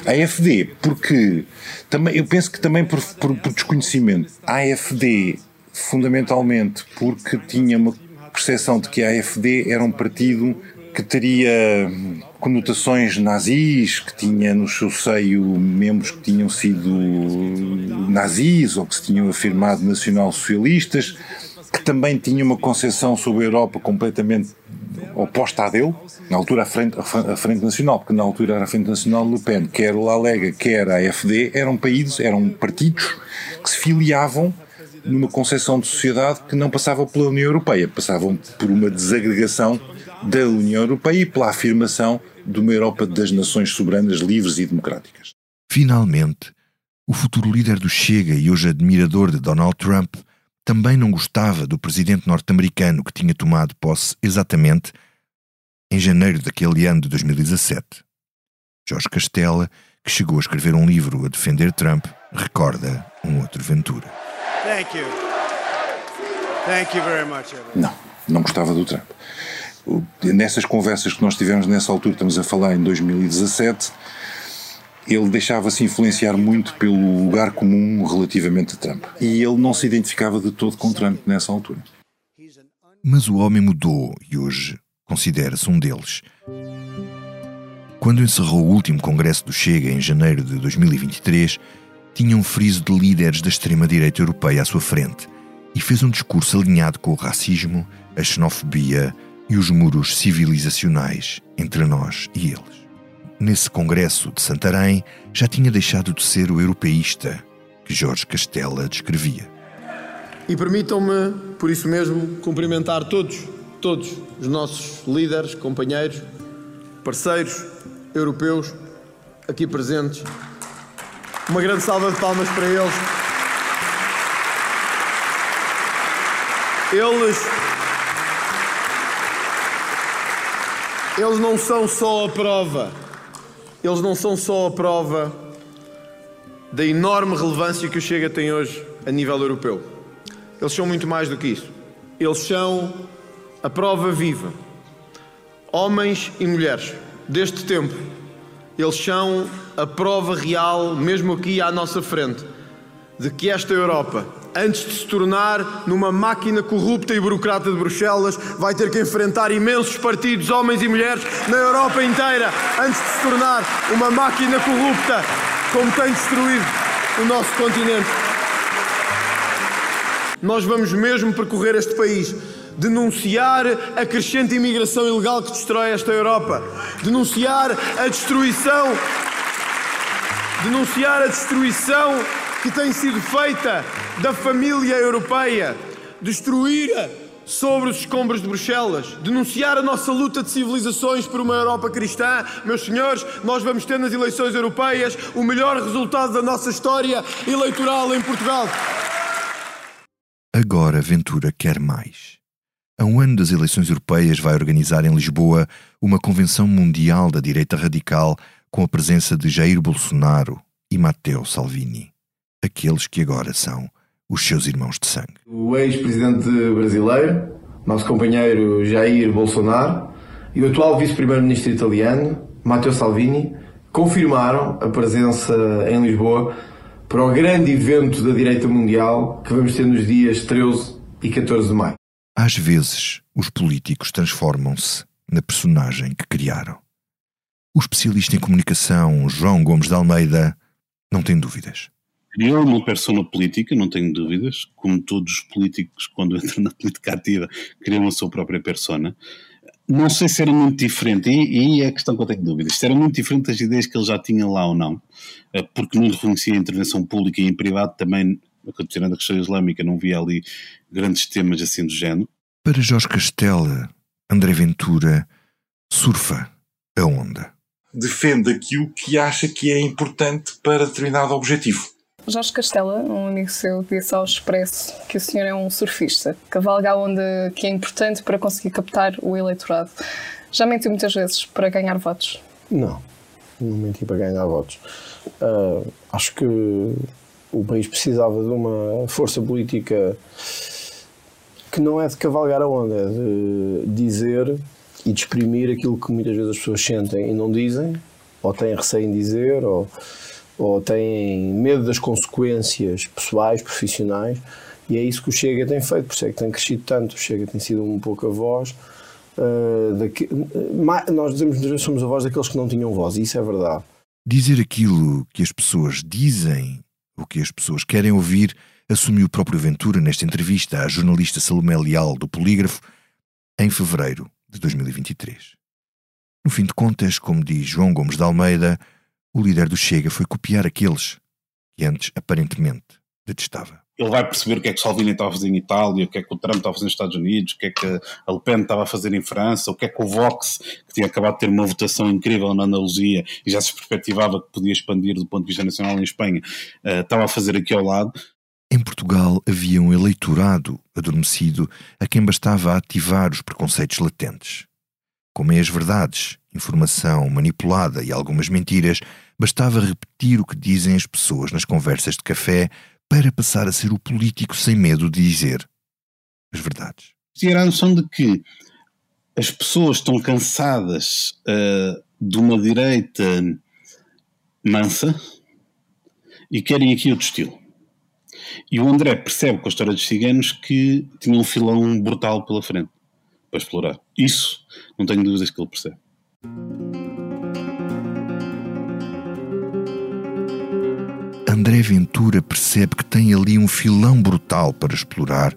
A AFD, porque também, eu penso que também por, por, por desconhecimento, a AFD fundamentalmente porque tinha uma percepção de que a AFD era um partido que teria conotações nazis, que tinha no seu seio membros que tinham sido nazis ou que se tinham afirmado nacional-socialistas, que também tinha uma concepção sobre a Europa completamente oposta à dele, na altura a Frente, a Frente Nacional, porque na altura era a Frente Nacional Le Pen, quer a Lega, quer a AFD, eram países, eram partidos que se filiavam numa concepção de sociedade que não passava pela União Europeia, passavam por uma desagregação da União Europeia e pela afirmação de uma Europa das nações soberanas, livres e democráticas. Finalmente, o futuro líder do Chega e hoje admirador de Donald Trump também não gostava do presidente norte-americano que tinha tomado posse exatamente em janeiro daquele ano de 2017. Jorge Castela, que chegou a escrever um livro a defender Trump, recorda um outro Ventura. Thank you. Thank you very much. Não, não gostava do Trump. Nessas conversas que nós tivemos nessa altura, estamos a falar em 2017, ele deixava-se influenciar muito pelo lugar comum relativamente a Trump. E ele não se identificava de todo com Trump nessa altura. Mas o homem mudou e hoje considera-se um deles. Quando encerrou o último congresso do Chega em janeiro de 2023, tinha um friso de líderes da extrema-direita europeia à sua frente e fez um discurso alinhado com o racismo, a xenofobia e os muros civilizacionais entre nós e eles. Nesse congresso de Santarém, já tinha deixado de ser o europeísta que Jorge Castela descrevia. E permitam-me, por isso mesmo, cumprimentar todos, todos os nossos líderes, companheiros, parceiros europeus aqui presentes uma grande salva de palmas para eles. Eles. Eles não são só a prova eles não são só a prova da enorme relevância que o Chega tem hoje a nível europeu. Eles são muito mais do que isso. Eles são a prova viva. Homens e mulheres deste tempo. Eles são a prova real, mesmo aqui à nossa frente, de que esta Europa, antes de se tornar numa máquina corrupta e burocrata de Bruxelas, vai ter que enfrentar imensos partidos, homens e mulheres, na Europa inteira, antes de se tornar uma máquina corrupta, como tem destruído o nosso continente. Nós vamos mesmo percorrer este país denunciar a crescente imigração ilegal que destrói esta Europa, denunciar a destruição, denunciar a destruição que tem sido feita da família europeia, destruir sobre os escombros de Bruxelas, denunciar a nossa luta de civilizações por uma Europa cristã. Meus senhores, nós vamos ter nas eleições europeias o melhor resultado da nossa história eleitoral em Portugal. Agora Ventura quer mais. A um ano das eleições europeias vai organizar em Lisboa uma convenção mundial da direita radical com a presença de Jair Bolsonaro e Matteo Salvini, aqueles que agora são os seus irmãos de sangue. O ex-presidente brasileiro, nosso companheiro Jair Bolsonaro, e o atual vice-primeiro-ministro italiano, Matteo Salvini, confirmaram a presença em Lisboa para o grande evento da direita mundial que vamos ter nos dias 13 e 14 de maio. Às vezes, os políticos transformam-se na personagem que criaram. O especialista em comunicação João Gomes de Almeida não tem dúvidas. Criou uma persona política, não tenho dúvidas, como todos os políticos, quando (laughs) entram na política ativa, criam a sua própria persona. Não sei se era muito diferente, e, e é a questão que eu tenho dúvidas, se era muito diferente das ideias que ele já tinha lá ou não, eh, porque não reconhecia a intervenção pública e em privado também, considerando a questão islâmica, não via ali grandes temas assim do género. Para Jorge Castela, André Ventura surfa a onda. Defende aquilo que acha que é importante para determinado objetivo. Jorge Castela, um amigo seu, disse ao Expresso que o senhor é um surfista, cavalga a onda que é importante para conseguir captar o eleitorado. Já mentiu muitas vezes para ganhar votos? Não, não menti para ganhar votos. Uh, acho que o país precisava de uma força política que não é de cavalgar a onda, é de dizer e de exprimir aquilo que muitas vezes as pessoas sentem e não dizem, ou têm receio em dizer, ou, ou têm medo das consequências pessoais, profissionais, e é isso que o Chega tem feito, por isso é que tem crescido tanto. O Chega tem sido um pouco a voz. Uh, daqui, nós dizemos vezes somos a voz daqueles que não tinham voz, e isso é verdade. Dizer aquilo que as pessoas dizem, o que as pessoas querem ouvir, assumiu o próprio Ventura nesta entrevista à jornalista Salomé Leal do Polígrafo em fevereiro de 2023. No fim de contas, como diz João Gomes de Almeida, o líder do Chega foi copiar aqueles que antes aparentemente detestava. Ele vai perceber o que é que Salvini estava a fazer em Itália, o que é que o Trump estava a fazer nos Estados Unidos, o que é que a Le Pen estava a fazer em França, o que é que o Vox, que tinha acabado de ter uma votação incrível na Andaluzia e já se perspectivava que podia expandir do ponto de vista nacional em Espanha, uh, estava a fazer aqui ao lado. Em Portugal havia um eleitorado adormecido a quem bastava ativar os preconceitos latentes. Com meias verdades, informação manipulada e algumas mentiras, bastava repetir o que dizem as pessoas nas conversas de café para passar a ser o político sem medo de dizer as verdades. Ter a noção de que as pessoas estão cansadas uh, de uma direita mansa e querem aqui outro estilo. E o André percebe com a história dos ciganos que tinha um filão brutal pela frente para explorar. Isso, não tenho dúvidas que ele percebe. André Ventura percebe que tem ali um filão brutal para explorar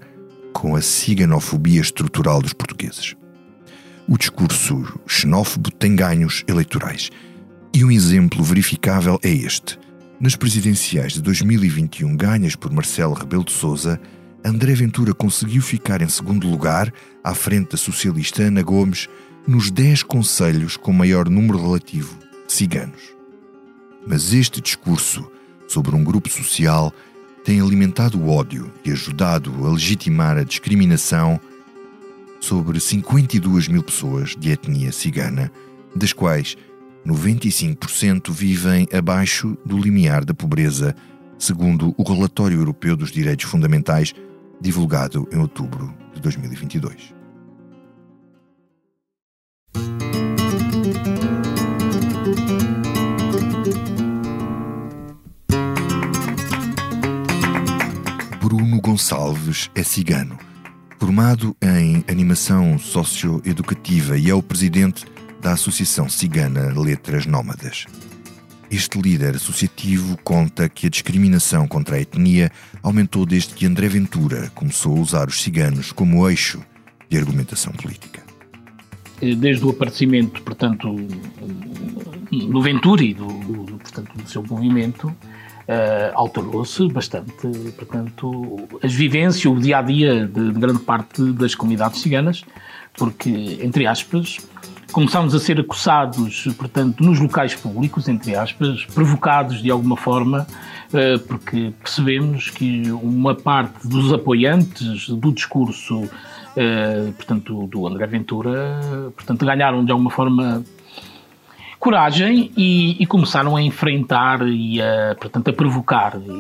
com a ciganofobia estrutural dos portugueses. O discurso xenófobo tem ganhos eleitorais. E um exemplo verificável é este. Nas presidenciais de 2021 ganhas por Marcelo Rebelo de Sousa, André Ventura conseguiu ficar em segundo lugar, à frente da socialista Ana Gomes, nos 10 conselhos com maior número relativo de ciganos. Mas este discurso sobre um grupo social tem alimentado o ódio e ajudado a legitimar a discriminação sobre 52 mil pessoas de etnia cigana, das quais 95% vivem abaixo do limiar da pobreza, segundo o Relatório Europeu dos Direitos Fundamentais, divulgado em outubro de 2022. Bruno Gonçalves é cigano. Formado em animação socioeducativa e é o presidente da Associação Cigana Letras Nómadas. Este líder associativo conta que a discriminação contra a etnia aumentou desde que André Ventura começou a usar os ciganos como eixo de argumentação política. Desde o aparecimento, portanto, do Ventura e do, portanto, do seu movimento, Uh, alterou-se bastante, portanto, as vivências, o dia a dia de, de, grande parte das comunidades ciganas, porque, entre aspas, começámos a ser acossados, portanto, nos locais públicos, entre aspas, provocados de alguma forma, uh, porque percebemos que uma parte dos apoiantes do discurso, uh, portanto, do André Ventura, portanto, ganharam de alguma forma coragem e, e, começaram a enfrentar e a, portanto, a provocar. E,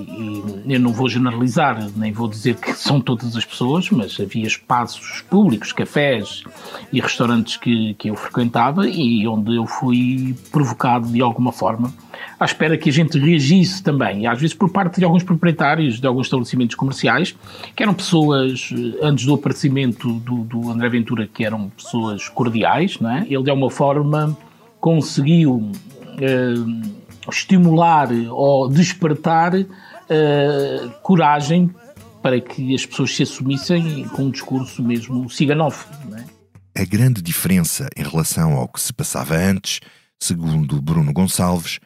e, eu não vou generalizar, nem vou dizer que são todas as pessoas, mas havia espaços públicos, cafés e restaurantes que, que eu frequentava e onde eu fui provocado de alguma forma à espera que a gente reagisse também, às vezes por parte de alguns proprietários de alguns estabelecimentos comerciais, que eram pessoas, antes do aparecimento do, do André Ventura, que eram pessoas cordiais, não é? ele de alguma forma conseguiu uh, estimular ou despertar uh, coragem para que as pessoas se assumissem com um discurso mesmo ciganófono. É? A grande diferença em relação ao que se passava antes, segundo Bruno Gonçalves,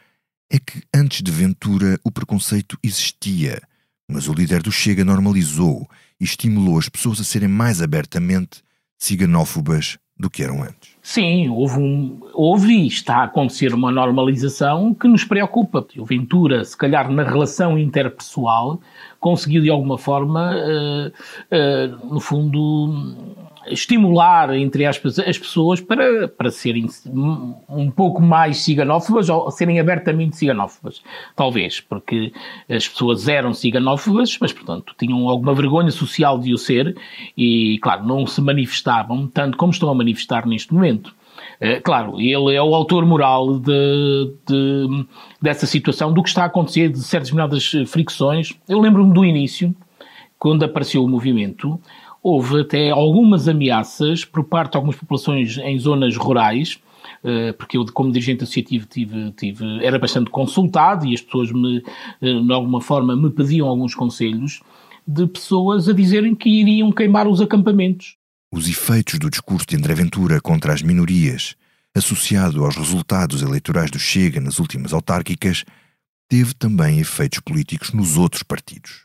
é que antes de Ventura o preconceito existia, mas o líder do Chega normalizou e estimulou as pessoas a serem mais abertamente ciganófobas do que eram antes. Sim, houve, um, houve e está a acontecer uma normalização que nos preocupa. O Ventura, se calhar na relação interpessoal, conseguiu de alguma forma, uh, uh, no fundo, estimular, entre aspas, as pessoas para, para serem um pouco mais ciganófobas ou serem abertamente ciganófobas. Talvez, porque as pessoas eram ciganófobas, mas, portanto, tinham alguma vergonha social de o ser e, claro, não se manifestavam tanto como estão a manifestar neste momento. Eh, claro, ele é o autor moral de, de, dessa situação, do que está a acontecer, de certas determinadas fricções. Eu lembro-me do início, quando apareceu o movimento, houve até algumas ameaças por parte de algumas populações em zonas rurais, eh, porque eu, como dirigente associativo, tive, tive, era bastante consultado e as pessoas, me, eh, de alguma forma, me pediam alguns conselhos de pessoas a dizerem que iriam queimar os acampamentos. Os efeitos do discurso de André Ventura contra as minorias, associado aos resultados eleitorais do Chega nas últimas autárquicas, teve também efeitos políticos nos outros partidos.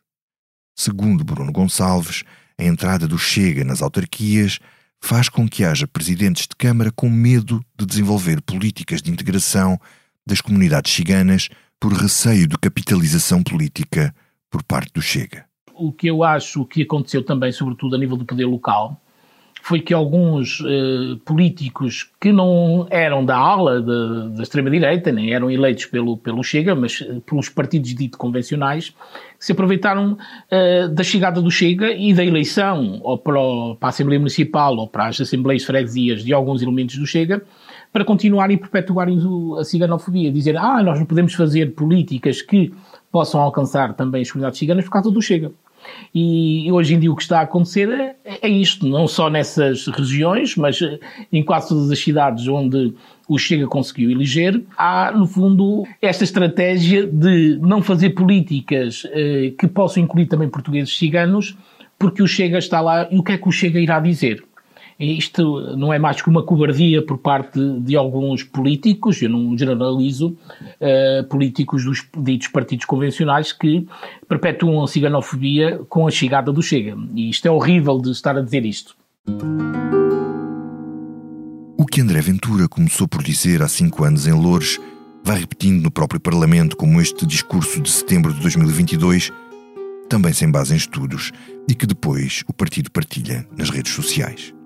Segundo Bruno Gonçalves, a entrada do Chega nas autarquias faz com que haja presidentes de Câmara com medo de desenvolver políticas de integração das comunidades ciganas por receio de capitalização política por parte do Chega. O que eu acho que aconteceu também, sobretudo a nível do poder local, foi que alguns eh, políticos que não eram da ala da extrema-direita, nem eram eleitos pelo, pelo Chega, mas eh, pelos partidos dito convencionais, se aproveitaram eh, da chegada do Chega e da eleição ou para, o, para a Assembleia Municipal ou para as Assembleias Freguesias de alguns elementos do Chega para continuarem e perpetuarem a ciganofobia, dizer, ah, nós não podemos fazer políticas que possam alcançar também as comunidades ciganas por causa do Chega. E hoje em dia o que está a acontecer é, é isto, não só nessas regiões, mas eh, em quase todas as cidades onde o Chega conseguiu eleger, há, no fundo, esta estratégia de não fazer políticas eh, que possam incluir também portugueses ciganos, porque o Chega está lá e o que é que o Chega irá dizer? Isto não é mais que uma cobardia por parte de alguns políticos, eu não generalizo, uh, políticos dos ditos partidos convencionais que perpetuam a ciganofobia com a chegada do Chega. E isto é horrível de estar a dizer isto. O que André Ventura começou por dizer há cinco anos em Loures vai repetindo no próprio Parlamento, como este discurso de setembro de 2022, também sem base em estudos, e que depois o partido partilha nas redes sociais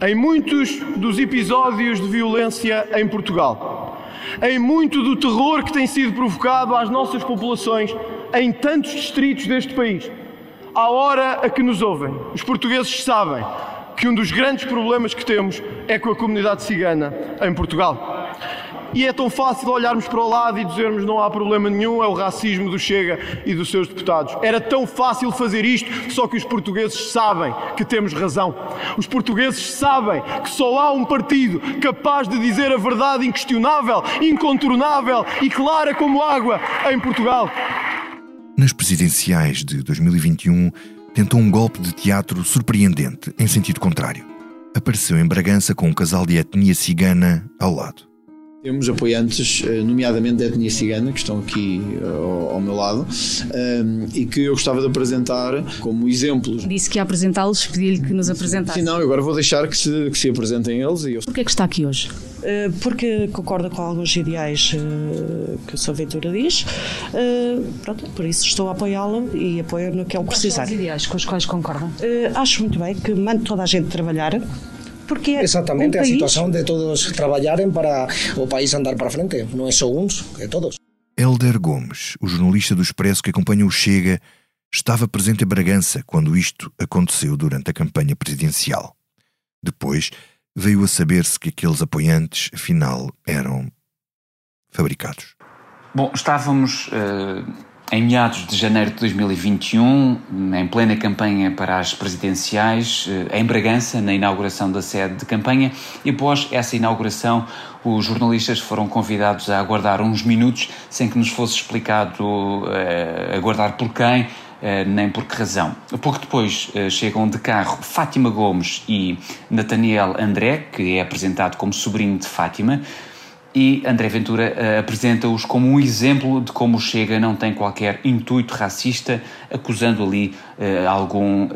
em muitos dos episódios de violência em Portugal. em muito do terror que tem sido provocado às nossas populações em tantos distritos deste país. À hora a que nos ouvem, os portugueses sabem que um dos grandes problemas que temos é com a comunidade cigana em Portugal. E é tão fácil olharmos para o lado e dizermos não há problema nenhum, é o racismo do Chega e dos seus deputados. Era tão fácil fazer isto, só que os portugueses sabem que temos razão. Os portugueses sabem que só há um partido capaz de dizer a verdade inquestionável, incontornável e clara como água em Portugal. Nas presidenciais de 2021, tentou um golpe de teatro surpreendente, em sentido contrário. Apareceu em Bragança com um casal de etnia cigana ao lado. Temos apoiantes, eh, nomeadamente da etnia cigana, que estão aqui eh, ao, ao meu lado, um, e que eu gostava de apresentar como exemplos. Disse que ia apresentá-los, pedi-lhe que nos apresentasse. Sim, não, agora vou deixar que se, que se apresentem eles. E eu... Por que é que está aqui hoje? Porque concorda com alguns ideais que o Sr. Ventura diz. Pronto, por isso estou a apoiá-lo e apoio no que ele precisar. Quais são os ideais com os quais concordam? acho muito bem que mande toda a gente trabalhar porque Exatamente, um a país... situação de todos trabalharem para o país andar para frente, não é só uns, é todos. Helder Gomes, o jornalista do Expresso que acompanha o Chega, estava presente em Bragança quando isto aconteceu durante a campanha presidencial. Depois veio a saber-se que aqueles apoiantes, afinal, eram fabricados. Bom, estávamos uh, em meados de janeiro de 2021, em plena campanha para as presidenciais, eh, em Bragança, na inauguração da sede de campanha, e após essa inauguração, os jornalistas foram convidados a aguardar uns minutos, sem que nos fosse explicado uh, aguardar por quem, uh, nem por que razão. Pouco depois uh, chegam de carro Fátima Gomes e Nathaniel André, que é apresentado como sobrinho de Fátima, e André Ventura uh, apresenta-os como um exemplo de como Chega não tem qualquer intuito racista, acusando ali uh, algum uh,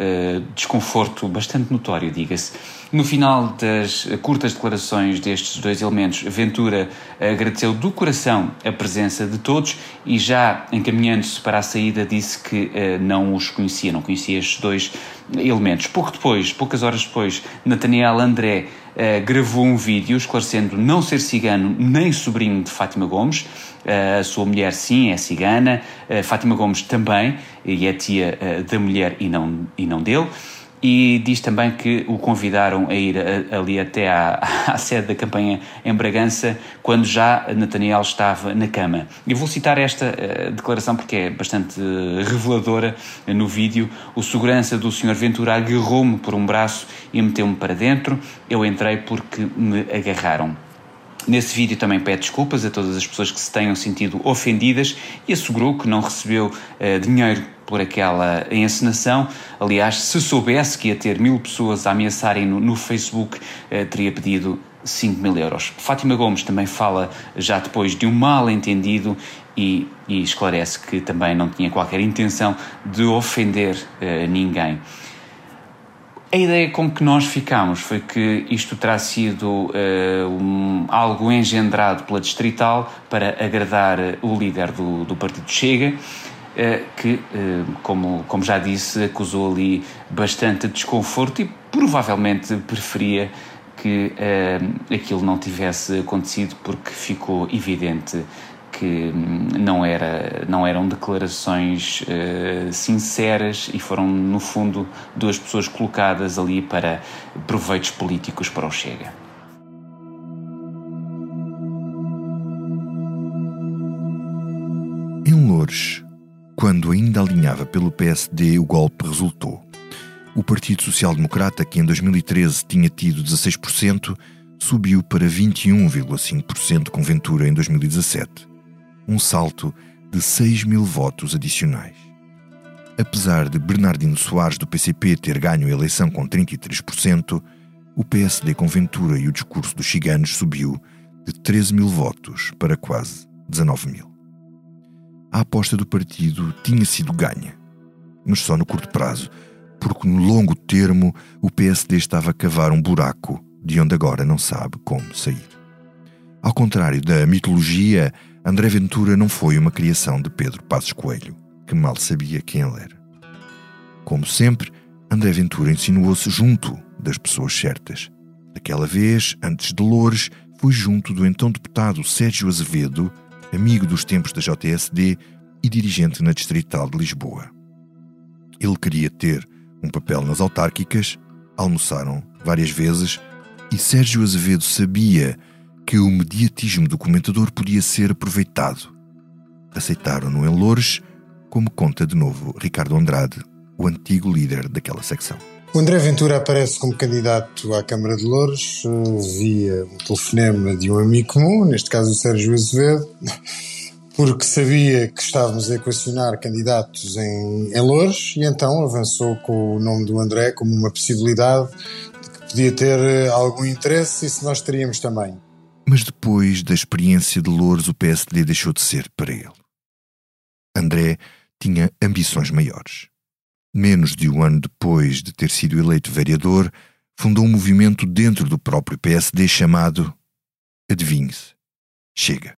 desconforto bastante notório, diga-se. No final das curtas declarações destes dois elementos, Ventura agradeceu do coração a presença de todos e já encaminhando-se para a saída disse que não os conhecia, não conhecia estes dois elementos. Pouco depois, poucas horas depois, Nathaniel André Uh, gravou um vídeo esclarecendo não ser cigano nem sobrinho de Fátima Gomes. Uh, a sua mulher, sim, é cigana. Uh, Fátima Gomes também, e é tia da mulher e não, e não dele e diz também que o convidaram a ir a, ali até à, (laughs) à, sede da campanha em Bragança, quando já Nathaniel estava na cama. Eu vou citar esta uh, declaração porque é bastante reveladora uh, no vídeo. O segurança do Sr. Ventura agarrou-me por um braço e meteu-me para dentro. Eu entrei porque me agarraram. Nesse vídeo também pede desculpas a todas as pessoas que se tenham sentido ofendidas e assegurou que não recebeu uh, dinheiro por aquela encenação. Aliás, se soubesse que ia ter mil pessoas a ameaçarem no, no Facebook, uh, teria pedido 5 mil euros. Fátima Gomes também fala já depois de um mal entendido e, e esclarece que também não tinha qualquer intenção de ofender uh, ninguém. A ideia com que nós ficámos foi que isto terá sido uh, um, algo engendrado pela Distrital para agradar o líder do, do Partido Chega, uh, que, uh, como, como já disse, acusou ali bastante desconforto e provavelmente preferia que aquilo não tivesse acontecido porque ficou evidente que não, era, não eram declarações uh, sinceras e foram, no fundo, duas pessoas colocadas ali para proveitos políticos para o Chega. Em Loures, quando ainda alinhava pelo PSD, o golpe resultou. O Partido Social Democrata, que em 2013 tinha tido 16%, subiu para 21,5% com Ventura em 2017 um salto de 6 mil votos adicionais. Apesar de Bernardino Soares do PCP ter ganho a eleição com 33%, o PSD com Ventura e o discurso dos chiganos subiu de 13 mil votos para quase 19 mil. A aposta do partido tinha sido ganha, mas só no curto prazo, porque no longo termo o PSD estava a cavar um buraco de onde agora não sabe como sair. Ao contrário da mitologia, André Ventura não foi uma criação de Pedro Passos Coelho, que mal sabia quem ele era. Como sempre, André Ventura insinuou-se junto das pessoas certas. Daquela vez, antes de Loures, pôs junto do então deputado Sérgio Azevedo, amigo dos tempos da JSD e dirigente na Distrital de Lisboa. Ele queria ter um papel nas autárquicas, almoçaram várias vezes e Sérgio Azevedo sabia que o mediatismo do comentador podia ser aproveitado. Aceitaram-no em Loures, como conta de novo Ricardo Andrade, o antigo líder daquela secção. O André Ventura aparece como candidato à Câmara de Louros via um telefonema de um amigo comum, neste caso o Sérgio Azevedo, (laughs) porque sabia que estávamos a equacionar candidatos em, em Louros e então avançou com o nome do André como uma possibilidade de que podia ter eh, algum interesse e se nós teríamos também. Mas depois da experiência de Louros, o PSD deixou de ser para ele. André tinha ambições maiores. Menos de um ano depois de ter sido eleito vereador, fundou um movimento dentro do próprio PSD chamado Adivinhe-se, Chega.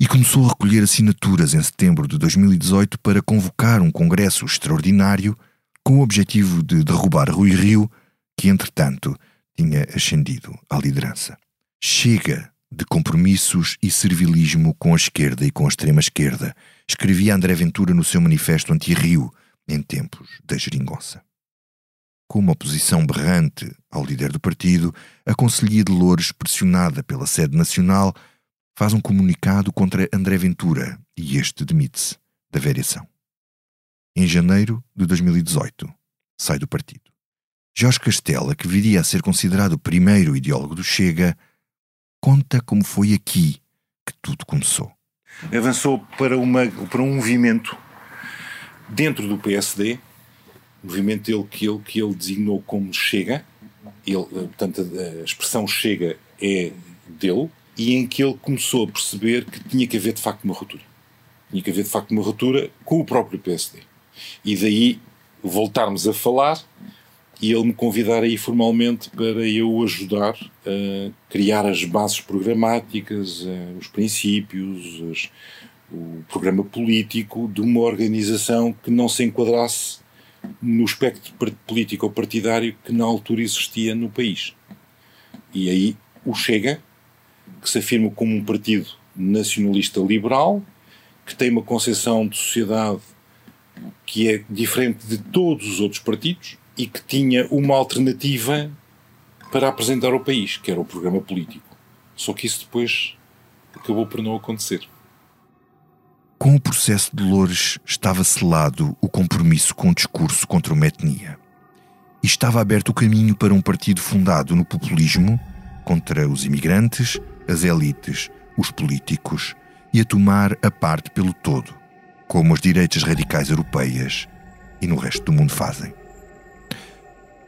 E começou a recolher assinaturas em setembro de 2018 para convocar um congresso extraordinário com o objetivo de derrubar Rui Rio, que entretanto tinha ascendido à liderança. Chega de compromissos e servilismo com a esquerda e com a extrema-esquerda, escrevia André Ventura no seu manifesto anti-Rio, em tempos da geringonça. Com uma oposição berrante ao líder do partido, a Conselhia de Loures, pressionada pela sede nacional, faz um comunicado contra André Ventura e este demite-se da variação. Em janeiro de 2018, sai do partido. Jorge Castela, que viria a ser considerado o primeiro ideólogo do Chega, conta como foi aqui que tudo começou. Avançou para, uma, para um movimento dentro do PSD, movimento que ele, que ele designou como Chega, ele, portanto a expressão Chega é dele, e em que ele começou a perceber que tinha que haver de facto uma ruptura. Tinha que haver de facto uma ruptura com o próprio PSD. E daí voltarmos a falar e ele me convidar aí formalmente para eu ajudar a criar as bases programáticas, eh, os princípios, as, o programa político de uma organização que não se enquadrasse no espectro político ou partidário que na altura existia no país. E aí o Chega, que se afirma como um partido nacionalista liberal, que tem uma concepção de sociedade que é diferente de todos os outros partidos, e que tinha uma alternativa para apresentar ao país, que era o programa político. Só que isso depois acabou por não acontecer. Com o processo de Loures estava selado o compromisso com o discurso contra uma etnia. E estava aberto o caminho para um partido fundado no populismo, contra os imigrantes, as elites, os políticos, e a tomar a parte pelo todo, como as direitas radicais europeias e no resto do mundo fazem.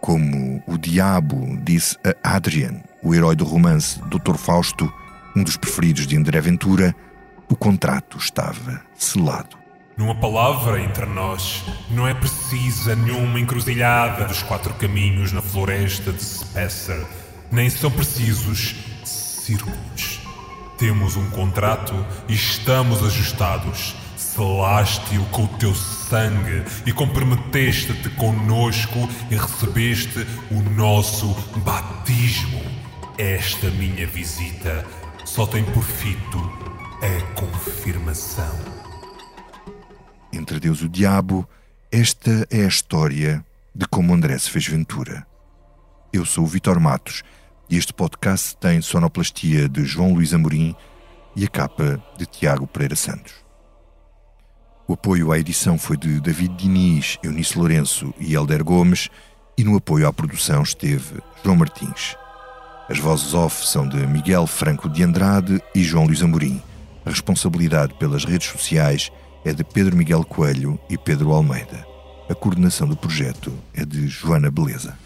Como o diabo disse a Adrian, o herói do romance Dr. Fausto, um dos preferidos de André Ventura, o contrato estava selado. Numa palavra entre nós, não é precisa nenhuma encruzilhada dos quatro caminhos na floresta de Spencer, nem são precisos círculos. Temos um contrato e estamos ajustados. Selaste-o com o teu sangue e comprometeste-te conosco e recebeste o nosso batismo. Esta minha visita só tem por fito a confirmação. Entre Deus e o Diabo, esta é a história de como André se fez Ventura. Eu sou o Vitor Matos e este podcast tem sonoplastia de João Luís Amorim e a capa de Tiago Pereira Santos. O apoio à edição foi de David Diniz, Eunice Lourenço e Helder Gomes, e no apoio à produção esteve João Martins. As vozes off são de Miguel Franco de Andrade e João Luís Amorim. A responsabilidade pelas redes sociais é de Pedro Miguel Coelho e Pedro Almeida. A coordenação do projeto é de Joana Beleza.